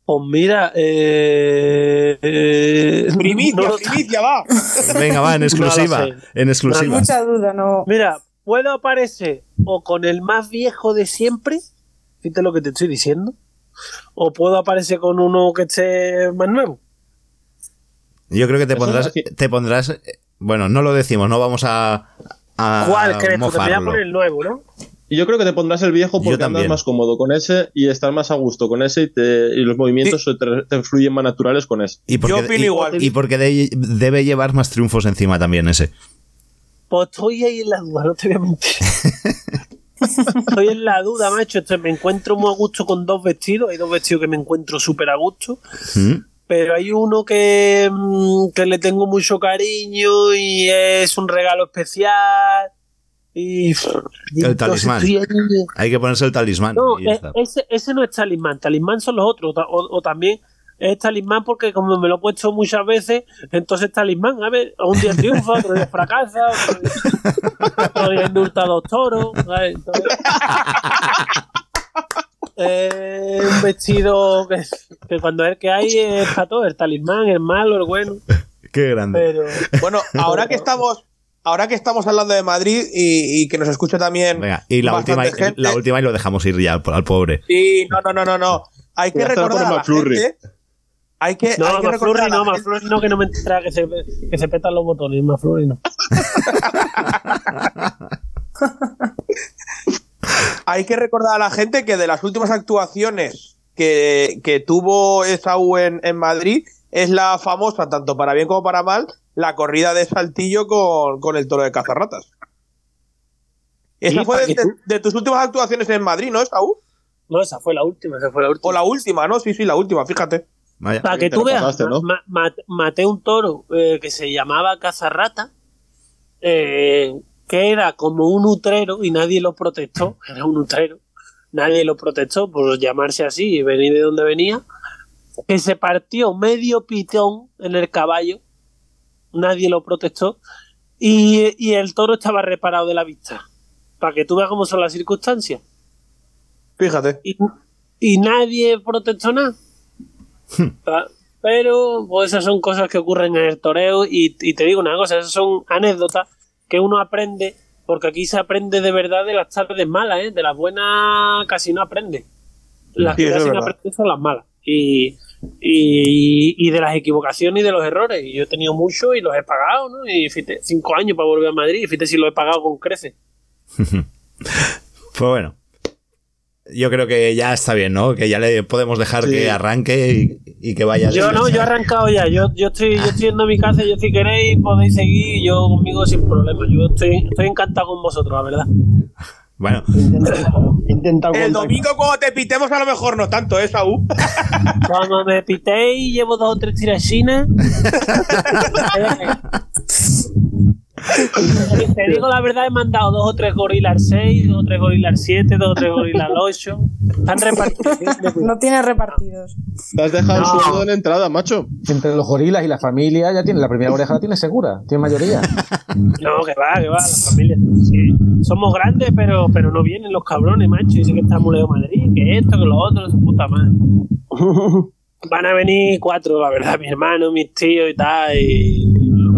Pues mira, eh, eh, Primicia, no- primicia, va. Venga, va, en exclusiva. No en exclusiva. Mucha duda, no. Mira, puedo aparecer o con el más viejo de siempre, fíjate lo que te estoy diciendo, o puedo aparecer con uno que esté más nuevo. Yo creo que te pondrás, te pondrás. eh, Bueno, no lo decimos, no vamos a. a ¿Cuál crees tú? Te voy a mofarlo. poner el nuevo, ¿no? Y yo creo que te pondrás el viejo porque andas más cómodo con ese y estás más a gusto con ese y, te- y los movimientos se te, te fluyen más naturales con ese. Y porque, Yo opino y- igual. y porque de- debe llevar más triunfos encima también ese. Pues estoy ahí en la duda, no te voy a mentir. estoy en la duda, macho. Estoy- me encuentro muy a gusto con dos vestidos. Hay dos vestidos que me encuentro súper a gusto. ¿Mm? Pero hay uno que, mm, que le tengo mucho cariño y es un regalo especial. Y, y El talismán. Hay que ponerse el talismán. No, y ya e- está. ese, ese no es talismán. Talismán son los otros. O, o también es talismán porque como me lo he puesto muchas veces, entonces talismán. A ver, un día triunfa, otro día fracasa, otro día, indulta a dos toros. ¿sabes? Entonces, eh, un vestido que, que cuando es el que hay es para todo, el talismán, el malo, el bueno. Qué grande. Pero Bueno, ahora que estamos, ahora que estamos hablando de Madrid y, y que nos escucha también Venga, y la última, bastante gente. la última y lo dejamos ir ya al, al pobre. Sí, no, no, no, no, no. Hay que recordar a la gente. Hay que, no, hay que recordar Maflurry a la no, gente- Maflurry no, que no me entera que se, que se petan los botones, Maflurry no. Hay que recordar a la gente que de las últimas actuaciones que, que tuvo Esaú en, en Madrid es la famosa, tanto para bien como para mal, la corrida de Saltillo con, con el toro de cazarratas. Esa Sí, fue de, tus últimas actuaciones en Madrid, ¿no, Esaú? No, esa fue la última, esa fue la última. O la última, ¿no? Sí, sí, la última, fíjate. Vaya. Para que tú veas, pasaste, ¿no? ma- ma- maté un toro eh, que se llamaba Cazarrata, eh, que era como un utrero y nadie lo protestó, era un utrero, nadie lo protestó por llamarse así y venir de donde venía, que se partió medio pitón en el caballo, nadie lo protestó, y, y el toro estaba reparado de la vista, para que tú veas cómo son las circunstancias. Fíjate. Y, y nadie protestó nada. Pa- Pero pues esas son cosas que ocurren en el toreo y, y te digo una cosa, esas son anécdotas que uno aprende, porque aquí se aprende de verdad de las tardes malas, ¿eh? de las buenas casi no aprende. Las Sí, que casi no aprende son las malas. Y, y, y de las equivocaciones y de los errores. Y yo he tenido mucho y los he pagado, ¿no? Y fíjate, cinco años para volver a Madrid y fíjate si lo he pagado con creces. Pues bueno. Yo creo que ya está bien, ¿no? Que ya le podemos dejar Sí. que arranque y, y que vaya. Yo no, yo he arrancado ya. Yo, yo estoy, yo estoy yendo a mi casa. Yo si queréis podéis seguir. Yo conmigo sin problema. Yo estoy, estoy encantado con vosotros, la verdad. Bueno, El domingo cuando te pitemos a lo mejor no tanto, ¿eh, Saúl? Cuando me pitéis, llevo dos o tres tirachinas. Te digo la verdad, he mandado dos o tres gorilas 6, dos o tres gorilas 7, dos o tres gorilas 8. Están repartidos. No tiene repartidos. Te has dejado el No. sueldo en entrada, macho. Entre los gorilas y la familia ya tiene la primera oreja la tiene segura, tiene mayoría. No, que va, que va, la familia. Sí. Somos grandes, pero, pero no vienen los cabrones, macho. Dicen que estamos Leo Madrid, que esto, que lo otro, su puta madre. Van a venir cuatro, la verdad, mi hermano, mis tíos y tal. Y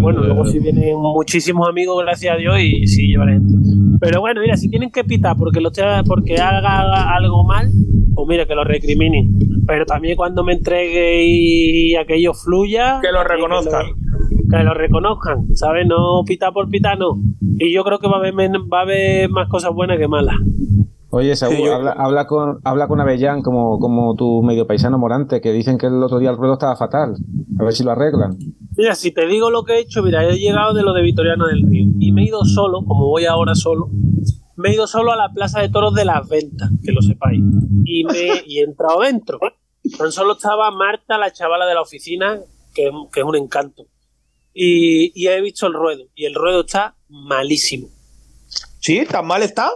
bueno, luego sí vienen muchísimos amigos, gracias a Dios, y sí llevaré gente. Pero bueno, mira, si tienen que pitar porque, lo esté- porque haga algo mal, pues mira, que lo recriminen. Pero también cuando me entregue y aquello fluya. Que lo reconozcan. Que lo, reconozcan, ¿sabes? No pitar por pitar, no. Y yo creo que va a haber, va a haber más cosas buenas que malas. Oye, Saúl, Sí, yo- habla, habla con, habla con Avellán como, como tu medio paisano Morante, que dicen que el otro día el ruedo estaba fatal. A ver si lo arreglan. Mira, si te digo lo que he hecho, mira, he llegado de lo de Vitoriano del Río y me he ido solo, como voy ahora solo, me he ido solo a la Plaza de Toros de las Ventas, que lo sepáis, y, me, y he entrado dentro. Tan solo estaba Marta, la chavala de la oficina, que, que es un encanto. Y, y he visto el ruedo, y el ruedo está malísimo. ¿Sí? ¿Tan mal está?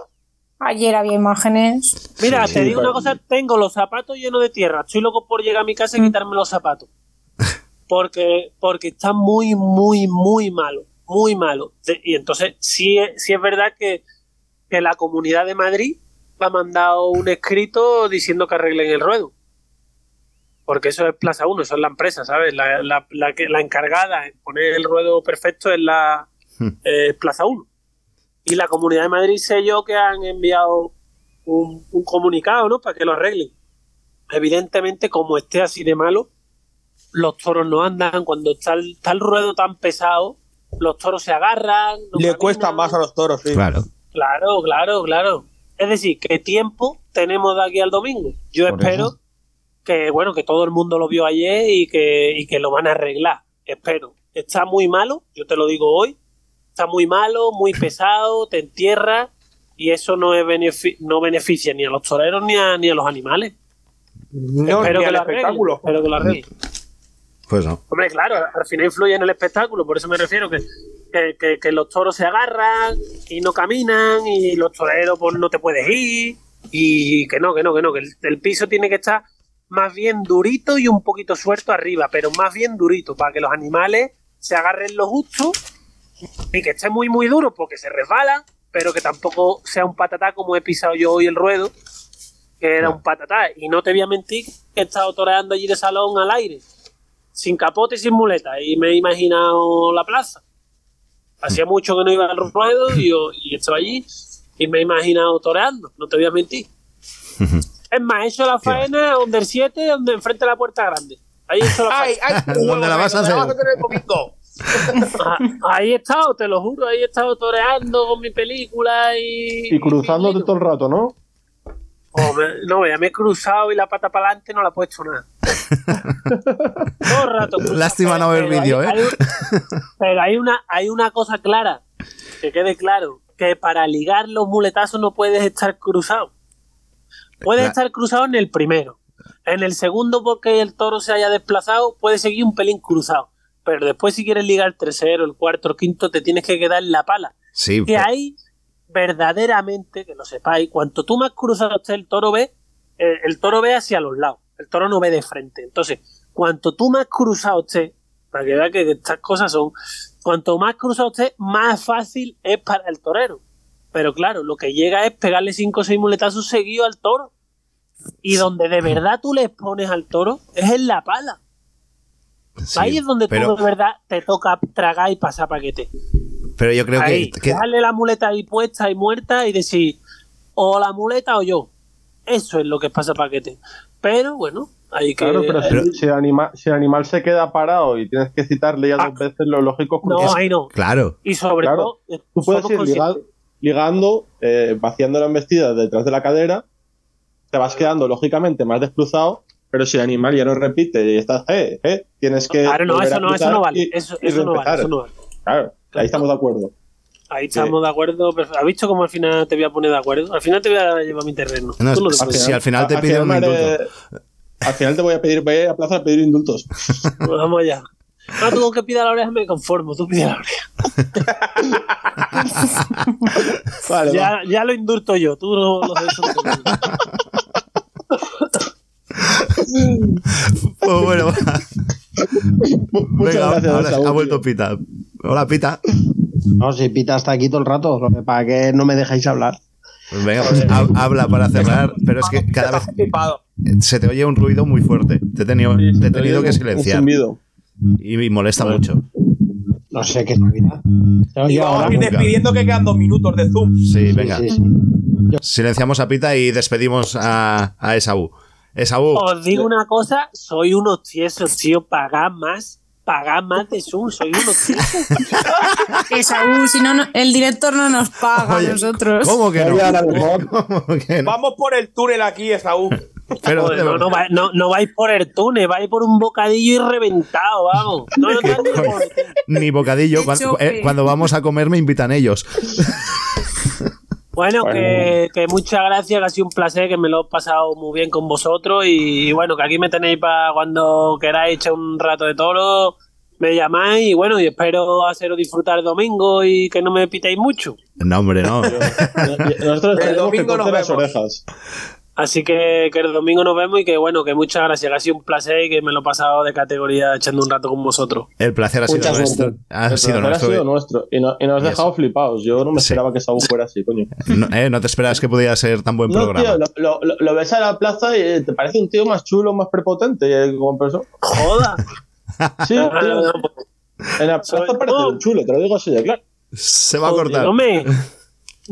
Ayer había imágenes. Mira, Sí, te sí, digo una cosa, tengo los zapatos llenos de tierra. Estoy loco por llegar a mi casa y quitarme los zapatos. Porque, porque está muy, muy, muy malo. Muy malo. Y entonces, sí, es- sí es verdad que, que la comunidad de Madrid ha mandado un escrito diciendo que arreglen el ruedo. Porque eso es Plaza 1, eso es la empresa, ¿sabes? La, la, la, que- la encargada en poner el ruedo perfecto es la es Plaza 1. Y la Comunidad de Madrid sé yo que han enviado un, un comunicado, ¿no? Para que lo arreglen. Evidentemente, como esté así de malo, los toros no andan. Cuando está el, está el ruedo tan pesado, los toros se agarran. no Le caminan. cuesta más a los toros, sí. Claro. Claro, claro, claro. Es decir, ¿qué tiempo tenemos de aquí al domingo? Yo Por espero eso. Que, bueno, que todo el mundo lo vio ayer y que, y que lo van a arreglar. Espero. Está muy malo, yo te lo digo hoy. Está muy malo, muy pesado, te entierra y eso no, es benefi- no beneficia ni a los toreros ni a, ni a los animales. No, espero ni que al lo arreglen, espectáculo. espero que lo arreglen. Pues no. Hombre, claro, al final influye en el espectáculo, por eso me refiero que, que, que- que los toros se agarran y no caminan y los toreros pues no te puedes ir y que no, que no, que no, que el, el piso tiene que estar más bien durito y un poquito suelto arriba, pero más bien durito para que los animales se agarren lo justo y que esté muy muy duro porque se resbalan, pero que tampoco sea un patatá como he pisado yo hoy el ruedo, que era un patatá. Y no te voy a mentir que he estado toreando allí de salón al aire sin capote y sin muleta y me he imaginado la plaza. Hacía mucho que no iba al ruedo y, yo, y estaba allí y me he imaginado toreando, no te voy a mentir. Es más, he hecho la faena donde el 7, donde enfrente de la puerta grande. Ahí he hecho la Ay, faena. ay, ¿Dónde la vas a hacer? el. Ah, Ahí he estado, te lo juro, ahí he estado toreando con mi película y... Y cruzándote todo el rato, ¿no? Oh, me- no, ya me he cruzado y la pata para adelante no la he puesto nada. Todo el rato. cruzado. Lástima no ver hay- vídeo, ¿eh? hay pero hay una, hay una cosa clara, que quede claro, que para ligar los muletazos no puedes estar cruzado. Puedes La- estar cruzado en el primero. En el segundo, porque el toro se haya desplazado, puedes seguir un pelín cruzado. Pero después, si quieres ligar el tercero, el cuarto, el quinto, te tienes que quedar en la pala. Sí, Que pero- ahí, verdaderamente, que lo sepáis, cuanto tú más cruzado estés, el toro ve, eh, el toro ve hacia los lados. El toro no ve de frente. Entonces, cuanto tú más cruzado estés, para que veas que estas cosas son, cuanto más cruzado estés, más fácil es para el torero. Pero claro, lo que llega es pegarle cinco o seis muletazos seguidos al toro. Y donde de verdad tú le pones al toro es en la pala. sí, Ahí es donde pero, tú de verdad te toca tragar y pasar paquete. pero yo creo ahí, que, que- dejarle la muleta ahí puesta y muerta y decir, o la muleta o yo. Eso es lo que pasa paquete. Pero bueno, hay que. Claro, pero si, si el anima- si el animal se queda parado y tienes que citarle ya dos veces, lo lógico es Ah. No, cruzar. ahí no. Claro. Y sobre Claro. todo, eh, Tú puedes ir. Ligando, eh, vaciando la embestida detrás de la cadera, te vas quedando lógicamente más descruzado, pero si el animal ya no repite y estás, eh, eh, tienes que. Claro, no, eso no, eso no vale. y- eso, y eso no vale, eso no vale. Claro, ahí estamos de acuerdo. Ahí estamos de acuerdo. pero ¿Has visto cómo al final te voy a poner de acuerdo? Al final te voy a llevar mi terreno. No, Tú no te si- al final te Al piden un indulto. Al final te voy a pedir, voy a plaza a pedir indultos. Pues vamos allá. Ah, tú con que pida la oreja me conformo, tú pide la oreja. Vale, ya, va. ya lo indulto yo, tú no lo sabes. Pues bueno, Muchas venga, gracias, ahora ha vuelto tío. Pita. Hola, Pita. No, si Pita está aquí todo el rato, para que no me dejáis hablar. Venga, pues ha- habla para cerrar, pero es que cada vez se te oye un ruido muy fuerte. Te he tenido, te he tenido que silenciar. Y, y molesta mucho. No sé qué Navidad. Y vamos a ir despidiendo que quedan dos minutos de Zoom. Sí, venga. Silenciamos a Pita y despedimos a, a Esaú. Esaú, Os digo una cosa, soy unos tiesos, tío, pagad más, pagad más de Zoom, soy unos tiesos. Esaú, si no, no- el director no nos paga a nosotros. ¿Cómo que no? Vamos por el túnel aquí, Esaú. Pero, Joder, no, no, va- no- no vais por el túnel, vais por un bocadillo y reventado, vamos. No, no, no, no, no. ni bocadillo. Cuando, eh, cuando vamos a comer me invitan ellos. Bueno, que, que muchas gracias, que ha sido un placer, que me lo he pasado muy bien con vosotros y, y bueno, que aquí me tenéis para cuando queráis echar un rato de toro, me llamáis y bueno, y espero haceros disfrutar el domingo y que no me pitéis mucho. No, hombre, no. Nosotros El tenemos que domingo nos las orejas. Así que, que el domingo nos vemos y que bueno, que muchas gracias, que ha sido un placer y que me lo he pasado de categoría echando un rato con vosotros. El placer ha sido nuestro. Ha El sido placer nuestro. ha sido nuestro. Y, no- y nos has dejado flipados. Yo no me esperaba que Saúl fuera así, coño. No, eh, no te esperas que pudiera ser tan buen No, programa. tío, lo, lo- lo- lo ves a la plaza y eh, te parece un tío más chulo, más prepotente eh, como persona. Joda. Sí, tío. En la plaza parece un chulo, te lo digo así de claro. Se va a cortar. hombre.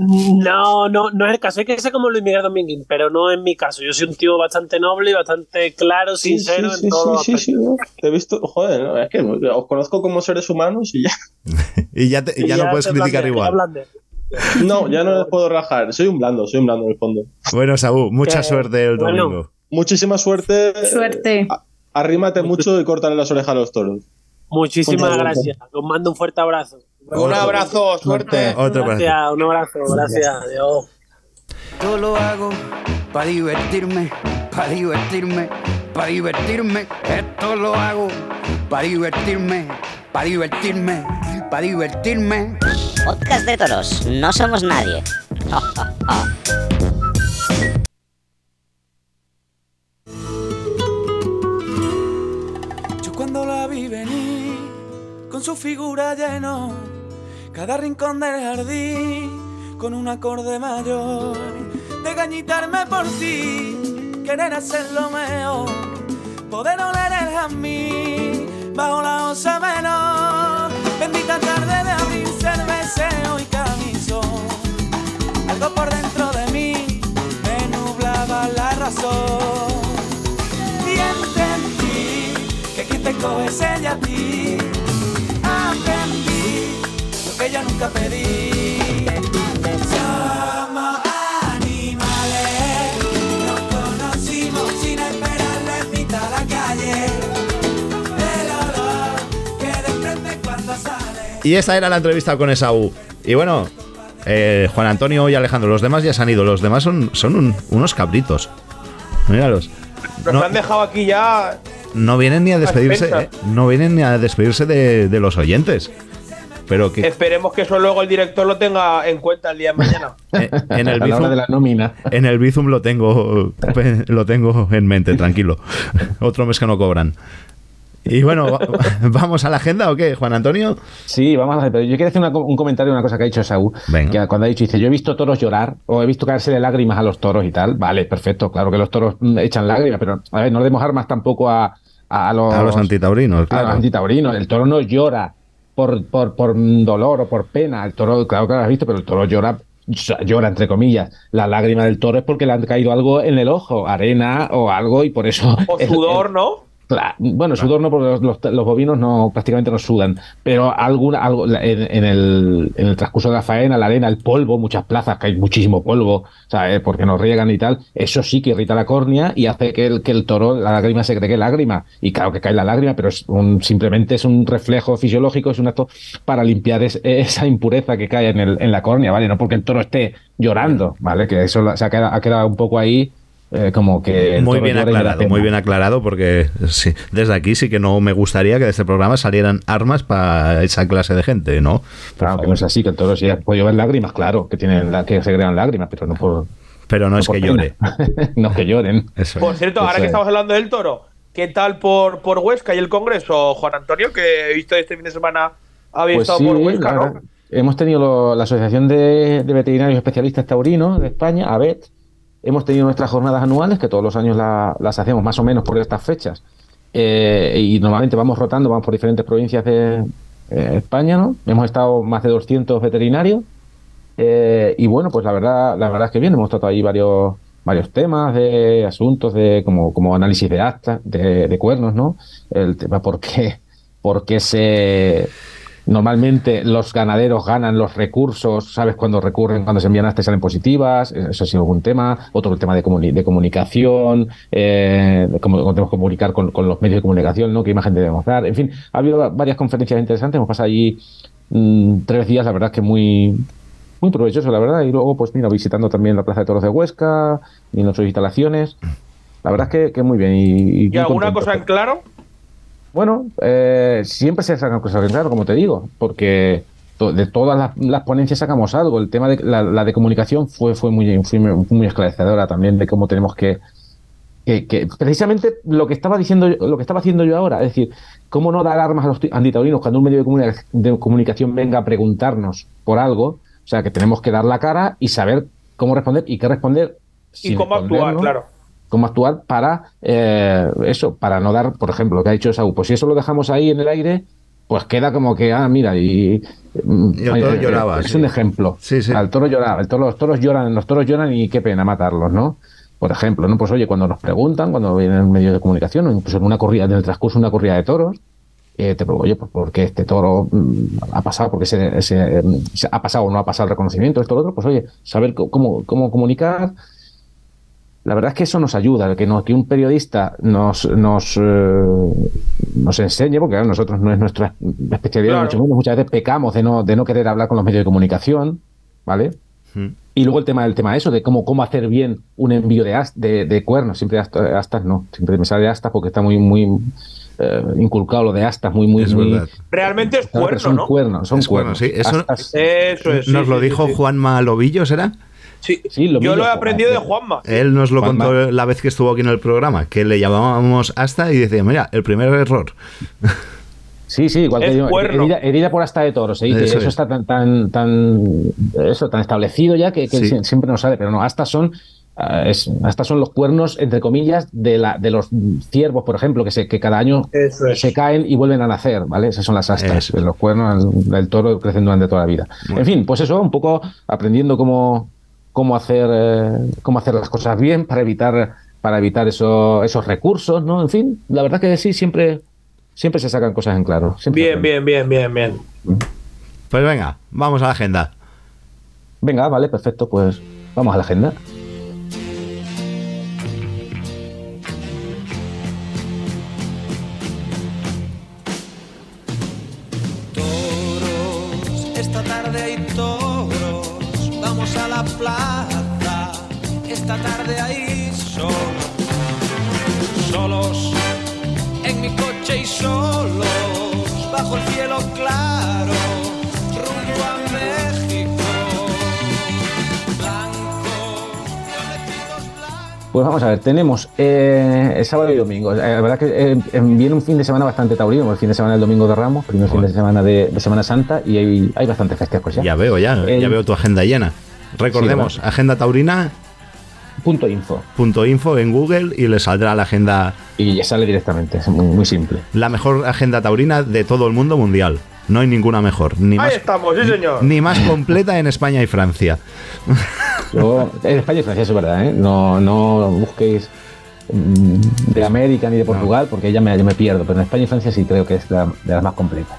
No, no, no es el caso. Es que sé como Luis Miguel Domínguez, pero no es mi caso. Yo soy un tío bastante noble y bastante claro, Sí, sincero sí, en todo. sí, sí, sí, ¿no? Te he visto, joder, ¿no? es que os conozco como seres humanos y ya. Y ya, te- ya no puedes criticar igual. No, ya no les puedo rajar. Soy un blando, soy un blando en el fondo. Bueno, Saúl, mucha Que- suerte el bueno. domingo. Muchísima suerte. Suerte. Arrímate mucho y córtale las orejas a los toros. Muchísimas gracias. Os mando un fuerte abrazo. Un abrazo, suerte. Otro. Gracias, un abrazo, gracias. Adiós. Yo lo hago para divertirme, para divertirme, para divertirme. Esto lo hago para divertirme, para divertirme, para divertirme. Podcast de toros, no somos nadie. Yo cuando la vi venir, con su figura lleno, cada rincón del jardín, con un acorde mayor, de gañitarme por ti, querer hacer lo mejor, poder oler el jazmín, bajo la osa menor, bendita tarde de abril, cerveceo y camisón, algo por dentro de mí me nublaba la razón. Y entendí que quien te coge es ella a ti. Aprendí lo que yo nunca pedí. Somos animales, nos conocimos sin esperarlo en mitad de la calle. El olor que desprende cuando sale. Y esta era la entrevista con Esaú. Y bueno, eh, Juan Antonio y Alejandro, los demás ya se han ido. Los demás son, son un- unos cabritos. Míralos. Nos No, han dejado aquí ya. no vienen ni a despedirse. eh, no vienen ni a despedirse de, de los oyentes. Pero que Esperemos que eso luego el director lo tenga en cuenta el día de mañana. en el la Bizum, de la nómina. en el Bizum lo tengo lo tengo en mente, tranquilo. Otro mes que no cobran. Y bueno, va- ¿vamos a la agenda o qué, Juan Antonio? Sí, vamos a hacer. Pero yo quiero hacer una un comentario de una cosa que ha dicho Saúl. Que cuando ha dicho, dice, yo he visto toros llorar o he visto caerse de lágrimas a los toros y tal. Vale, perfecto. Claro que los toros mm, echan lágrimas, pero a ver, no le demos armas tampoco a, a los, A los antitaurinos, a los claro. antitaurinos. El toro no llora por, por, por dolor o por pena. El toro, claro que lo has visto, pero el toro llora llora entre comillas la lágrima del toro es porque le han caído algo en el ojo arena o algo y por eso O sudor, ¿no? Bueno, sudor no, porque los, los- bovinos no prácticamente no sudan, pero alguna, algo en, en el, en el transcurso de la faena, la arena, el polvo, muchas plazas que hay muchísimo polvo, ¿sabes? Porque nos riegan y tal, eso sí que irrita la córnea y hace que el, que el toro, la lágrima se cree que lágrima, y claro que cae la lágrima, pero es un, simplemente es un reflejo fisiológico, es un acto para limpiar es- esa impureza que cae en, el, en la córnea, ¿vale? No porque el toro esté llorando, ¿vale? Que eso se ha quedado, ha quedado un poco ahí. Eh, como que Muy bien aclarado, muy bien aclarado, porque sí, desde aquí sí que no me gustaría que de este programa salieran armas para esa clase de gente, ¿no? Claro, que no es así, que el toro sí puede llover lágrimas, claro, que tienen la, que se crean lágrimas, pero no por. Pero no, es que pena. llore. no es que lloren. Eso Por cierto, ahora Eso que es. estamos hablando del toro, ¿qué tal por, por Huesca y el Congreso, Juan Antonio? Que he visto este fin de semana había Pues estado sí, por Huesca, ¿no? hemos tenido lo- la Asociación de, de Veterinarios Especialistas Taurinos de España, ABET. Hemos tenido nuestras jornadas anuales, que todos los años la- las hacemos más o menos por estas fechas. Eh, y normalmente vamos rotando, vamos por diferentes provincias de eh, España, ¿no? Hemos estado más de 200 veterinarios. Eh, y bueno, pues la verdad, la verdad es que bien, hemos tratado ahí varios, varios temas de asuntos de como, como análisis de actas, de, de cuernos, ¿no? El tema por qué, por qué se normalmente los ganaderos ganan los recursos, ¿sabes? Cuando recurren, cuando se envían actas salen positivas, eso ha sido algún tema. Otro el tema de, comuni- de comunicación, eh, de cómo cómo tenemos que comunicar con, con los medios de comunicación, ¿no? ¿Qué imagen debemos dar? En fin, ha habido va- varias conferencias interesantes, hemos pasado allí mm, tres días, la verdad es que muy, muy provechoso, la verdad. Y luego, pues mira, visitando también la Plaza de Toros de Huesca y nuestras instalaciones. La verdad es que, que muy bien. ¿Y, y ¿Y muy alguna contento. cosa en claro? Bueno, eh, siempre se sacan cosas claro, como te digo, porque to- de todas las, las ponencias sacamos algo. El tema de la, la de comunicación fue, fue, muy, fue muy esclarecedora también de cómo tenemos que, que, que precisamente lo que estaba diciendo, yo- lo que estaba haciendo yo ahora, es decir, cómo no dar armas a los ti- antitaurinos cuando un medio de, comunica- de comunicación venga a preguntarnos por algo, o sea, que tenemos que dar la cara y saber cómo responder y qué responder. ¿Y cómo actuar? Claro. Cómo actuar para eh, eso, para no dar, por ejemplo, lo que ha dicho Saúl, pues si eso lo dejamos ahí en el aire, pues queda como que, ah, mira, y... Y el toro eh, lloraba, Es sí. un ejemplo. Sí, sí. El toro lloraba, el toro, los toros lloran, los toros lloran y qué pena matarlos, ¿no? Por ejemplo, ¿no? Pues oye, cuando nos preguntan, cuando vienen en medios de comunicación, o incluso en una corrida, en el transcurso de una corrida de toros, eh, te pregunto, oye, pues ¿por qué este toro mm, ha pasado? porque se, se, se ha pasado o no ha pasado el reconocimiento? Esto, lo otro, pues oye, saber cómo comunicar, la verdad es que eso nos ayuda, que, no, que un periodista nos, nos, eh, nos enseñe, porque claro, nosotros no es nuestra especialidad, Claro. mucho menos, muchas veces pecamos de no, de no querer hablar con los medios de comunicación, ¿vale? Y luego el tema del tema eso, de cómo, cómo hacer bien un envío de, as- de, de cuernos, siempre asta- astas no, siempre me sale astas porque está muy, muy eh, inculcado lo de astas, muy, muy... Es muy- verdad. Realmente es cuerno, son ¿no? cuernos, son Es cuerno, cuernos. sí. Eso, Astas- Eso es. nos sí, lo sí, dijo sí, sí. Juanma Lobillo, ¿será? Sí, Sí, lo yo lo he aprendido de Juanma. Él nos lo Juanma. contó la vez que estuvo aquí en el programa, que le llamábamos hasta y decía, mira, el primer error. Sí, sí, igual que digo, cuerno. herida, herida por asta de toro, se dice, Eso eso, es. está tan, tan, tan, eso, tan establecido ya que, que Sí. sie- siempre nos sale, pero no, astas son, ah, es, astas son los cuernos, entre comillas, de, la, de los ciervos, por ejemplo, que, se, que cada año es. se caen y vuelven a nacer, ¿vale? Esas son las astas, los cuernos del toro crecen durante toda la vida. Bueno. En fin, pues eso, un poco aprendiendo cómo, cómo, hacer, eh, cómo hacer las cosas bien para evitar, para evitar eso- esos recursos, ¿no? En fin, la verdad que sí, siempre, siempre se sacan cosas en claro. Bien, bien, bien, bien, bien. Pues venga, vamos a la agenda. Venga, vale, perfecto, pues vamos a la agenda. Pues vamos a ver, tenemos eh, el sábado y domingo. Eh, la verdad que eh, eh, viene un fin de semana bastante taurino, el fin de semana del domingo de Ramos, primer fin de semana de, de Semana Santa, y hay, hay bastantes festejos ya. Ya veo, ya, El- ya veo tu agenda llena. Recordemos, Sí, agenda taurina Punto info. punto info en Google y le saldrá la agenda, Y ya sale directamente, es muy, muy simple. la mejor agenda taurina de todo el mundo mundial. No hay ninguna mejor, ni Ahí más, estamos, sí, señor. ni más completa en España y Francia. Yo, en España y Francia, eso es verdad, ¿eh? No, no busquéis mm, de América ni de Portugal, porque ya me, yo me pierdo, pero en España y Francia sí creo que es la- de las más completas.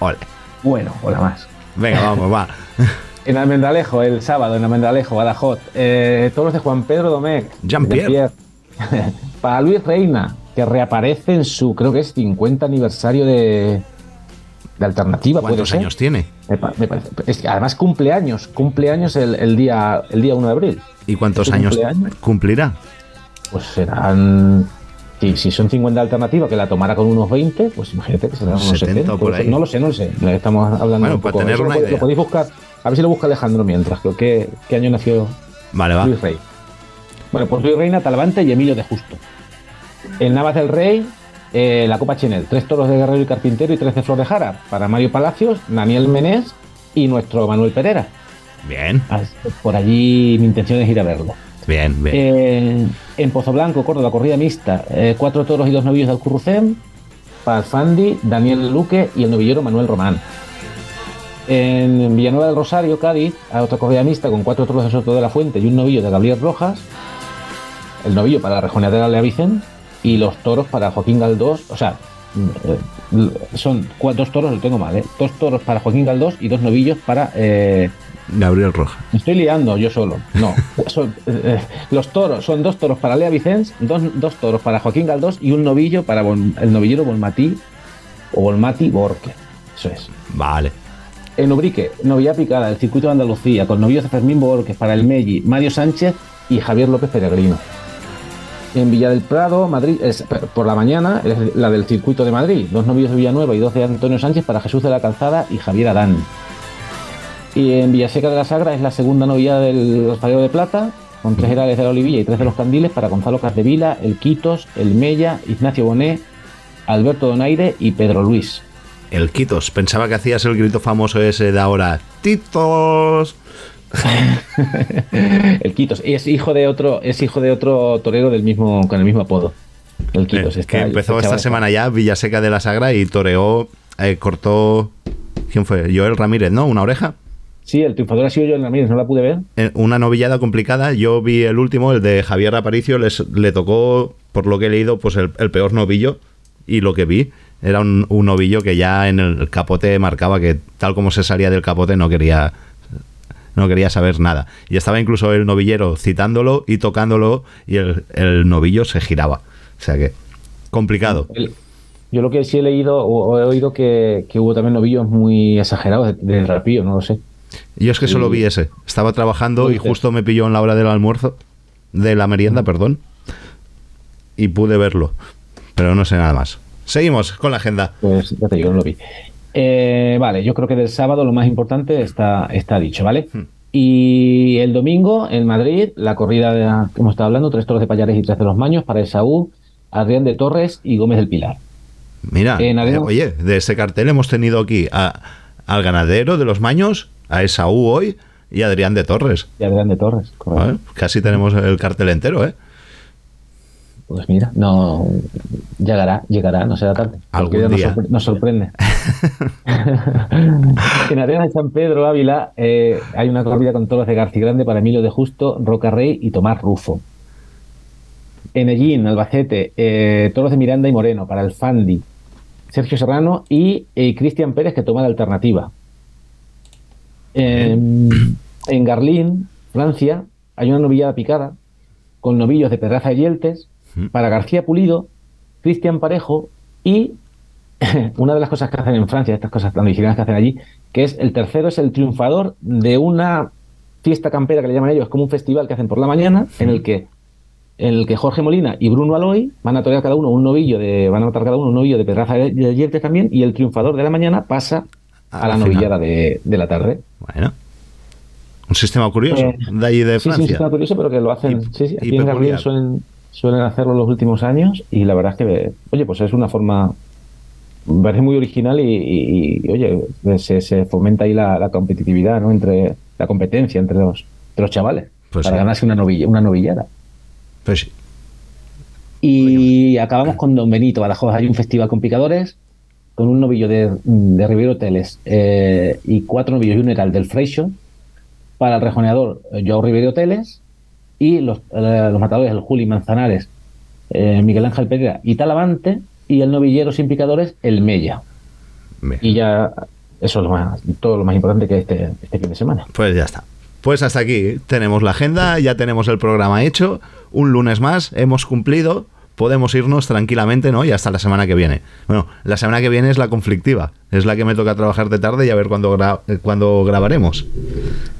Ole. Bueno, o la más. Venga, vamos, va. En Almendralejo, el sábado, en Almendralejo, Badajoz, eh, toros de Juan Pedro Domecq. Jean-Pierre. Jean-Pierre. Para Luis Reina, que reaparece en su, creo que es 50 aniversario de, de Alternativa. ¿puede ¿Cuántos ser? años tiene? Me parece- es que además cumpleaños, cumpleaños el, el día, el día 1 de abril. ¿Y cuántos ¿Es su años cumpleaños? cumplirá? Pues serán. Si, si son 50 alternativas que la tomara con unos 20, pues imagínate que serán unos 70 70. o por ahí. No lo sé, no lo sé. Estamos hablando Bueno, un para poco. tener eso una lo, idea. lo podéis buscar. A ver si lo busca Alejandro mientras. Creo que, ¿Qué año nació Vale, va. Luis Rey? Bueno, pues Luis Reina, Talavante y Emilio de Justo. El Navas del Rey, eh, la Copa Chenel. Tres toros de Guerrero y Carpintero y tres de Flor de Jara. Para Mario Palacios, Daniel Menés y nuestro Manuel Pereira. Bien. Por allí mi intención es ir a verlo. Bien, bien. Eh, en Pozo Blanco, Córdoba, corrida mixta, eh, cuatro toros y dos novillos de Alcurrucén, para Fandi, Daniel Luque y el novillero Manuel Román. En Villanueva del Rosario, Cádiz, hay otra corrida mixta con cuatro toros de Soto de la Fuente y un novillo de Gabriel Rojas, el novillo para la rejoneadera Lea Vicen y los toros para Joaquín Galdós, o sea, eh, son dos toros, lo tengo mal, ¿eh? dos toros para Joaquín Galdós y dos novillos para eh, Gabriel Roja. me estoy liando yo solo. No. Son, eh, los toros son dos toros para Lea Vicens, dos, dos toros para Joaquín Galdós y un novillo para Bon- el novillero Bolmatí o Bolmati Borque. Eso es. Vale. En Ubrique, novilla picada, el circuito de Andalucía, con novillos de Fermín Borges para el Melli, Mario Sánchez y Javier López Peregrino. En Villa del Prado, Madrid, es- por la mañana, es la del circuito de Madrid, dos novillos de Villanueva y dos de Antonio Sánchez para Jesús de la Calzada y Javier Adán. Y en Villaseca de la Sagra es la segunda novilla del Alfarero de Plata, con tres herales de la Olivilla y tres de los Candiles para Gonzalo Casdevila, el Quitos, el Mella, Ignacio Bonet, Alberto Donaire y Pedro Luis. El Quitos. Pensaba que hacías el grito famoso ese de ahora. ¡Titos! el Quitos. Y es hijo de otro, es hijo de otro torero del mismo, con el mismo apodo. El Quitos. Eh, que empezó esta semana ya Villaseca de la Sagra y toreó, eh, cortó. ¿Quién fue? Joel Ramírez, ¿no? Una oreja. Sí, el triunfador ha sido yo en Ramírez, no la pude ver. Eh, Una novillada complicada. Yo vi el último, el de Javier Aparicio. Les, le tocó, por lo que he leído, pues el, el peor novillo. Y lo que vi era un, un novillo que ya en el capote marcaba que, tal como se salía del capote, no quería no quería saber nada. Y estaba incluso el novillero citándolo y tocándolo y el, el novillo se giraba. O sea que, complicado. El- yo lo que sí he leído o, he oído que, que hubo también novillos muy exagerados de- del rapillo, no lo sé. Yo es que solo vi ese. Estaba trabajando y justo me pilló en la hora del almuerzo, de la merienda, perdón, y pude verlo. Pero no sé nada más. Seguimos con la agenda. Pues ya te digo, no lo vi. Eh, vale, yo creo que del sábado lo más importante está, está dicho, ¿vale? Y el domingo en Madrid, la corrida de que hemos estado hablando, tres toros de Payares y tres de los Maños para Esaú, Adrián de Torres y Gómez del Pilar. Mira, En eh, oye, de este cartel hemos tenido aquí a- al ganadero de los Maños, a Esaú hoy y a Adrián de Torres. Y Adrián de Torres, correcto. Casi tenemos el cartel entero, ¿eh? Pues mira, no llegará, llegará, no será tarde. Algún nos, día. sorpre- nos sorprende. en Arenas de San Pedro Ávila eh, hay una corrida con toros de García Grande para Emilio de Justo, Roca Rey y Tomás Rufo. En Ellín, Albacete, eh, toros de Miranda y Moreno para el Fandi, Sergio Serrano y eh, Cristian Pérez que toma la alternativa. En, en Garlín, Francia, hay una novillada picada con novillos de Pedraza y Yeltes para García Pulido, Cristian Parejo y una de las cosas que hacen en Francia, estas cosas tan originales que hacen allí, que es el tercero es el triunfador de una fiesta campera que le llaman ellos, es como un festival que hacen por la mañana, en el que en el que Jorge Molina y Bruno Aloy van a torear cada uno un novillo de, van a matar cada uno un novillo de Pedraza y de Yeltes también, y el triunfador de la mañana pasa a, A la final. novillada de, de la tarde. Bueno. Un sistema curioso Eh, de allí de Sí, sí, un Francia. sistema curioso, pero que lo hacen. sí, sí, aquí y en Gabriel suelen, suelen hacerlo los últimos años y la verdad es que, oye, pues es una forma, me parece muy original y, y- y, oye, se, se fomenta ahí la, la competitividad, ¿no? Entre la competencia entre los, entre los chavales Pues para sí. ganarse una novilla, una novillada. Pues sí. Y acabamos con Don Benito Badajoz. Hay un festival con picadores, con un novillo de, de Rivero Hoteles eh, y cuatro novillos y un del Freixo para el rejoneador Joao Rivero Hoteles y los, eh, los matadores, el Juli Manzanares, eh, Miguel Ángel Pereira y Talavante y el novillero sin picadores, el Mella. Y ya eso es lo más, todo lo más importante que este, este fin de semana. Pues ya está. Pues hasta aquí tenemos la agenda, ya tenemos el programa hecho. Un lunes más, hemos cumplido. Podemos irnos tranquilamente, ¿no? Y hasta la semana que viene. Bueno, la semana que viene es la conflictiva. Es la que me toca trabajar de tarde y a ver cuándo, gra- eh, cuándo grabaremos.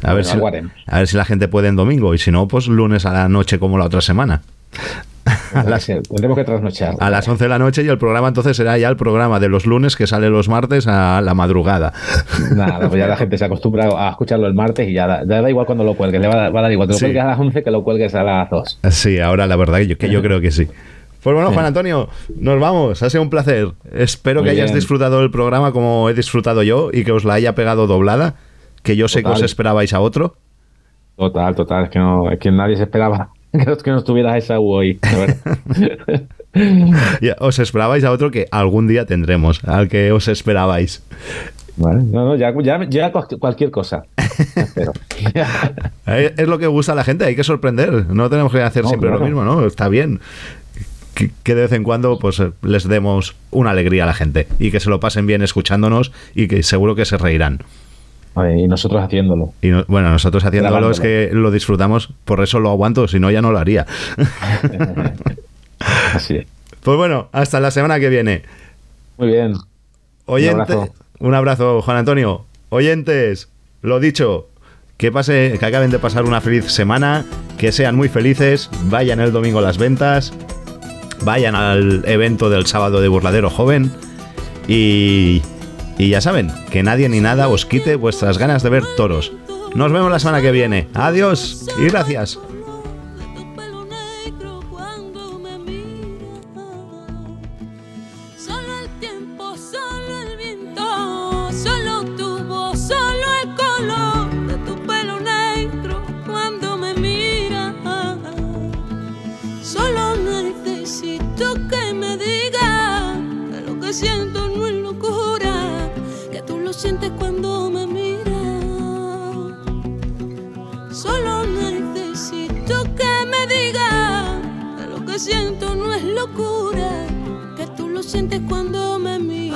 A ver, si, a ver si la gente puede en domingo. Y si no, pues lunes a la noche como la otra semana. A las, Tendremos que trasnochar. a las 11 de la noche y el programa entonces será ya el programa de los lunes que sale los martes a la madrugada. Nada, pues ya la gente se acostumbra a escucharlo el martes y ya da, ya da igual cuando lo cuelgues, le va a, dar- va a dar igual. Te lo Sí. cuelgues a las 11 que lo cuelgues a las 2. Sí, ahora la verdad que yo, que yo creo que sí. Pues bueno, Juan Antonio, nos vamos. Ha sido un placer. Espero Muy que hayas bien. disfrutado el programa como he disfrutado yo y que os la haya pegado doblada. que yo sé que os esperabais a otro. Total, total. Es que, no, es que nadie se esperaba que no, estuvieras esa U hoy. Os esperabais a otro que algún día tendremos, al que os esperabais. Vale, no, no, ya, ya, ya cual- cualquier cosa. Pero, Eh, Es lo que gusta a la gente, hay que sorprender. No tenemos que hacer No, siempre lo mismo, ¿no? Está bien. Que, que de vez en cuando pues eh, les demos una alegría a la gente y que se lo pasen bien escuchándonos y que seguro que se reirán. Y nosotros haciéndolo. Y no- bueno, nosotros haciéndolo es que lo disfrutamos, por eso lo aguanto, si no ya no lo haría. Así es. Pues bueno, hasta la semana que viene. Muy bien. Oyente, Un abrazo. un abrazo, Juan Antonio. Oyentes, lo dicho, que pase, que acaben de pasar una feliz semana, que sean muy felices, vayan el domingo a las ventas, vayan al evento del sábado de Burladero Joven y, y ya saben, que nadie ni nada os quite vuestras ganas de ver toros. Nos vemos la semana que viene. Adiós y gracias. Lo sientes cuando me miras.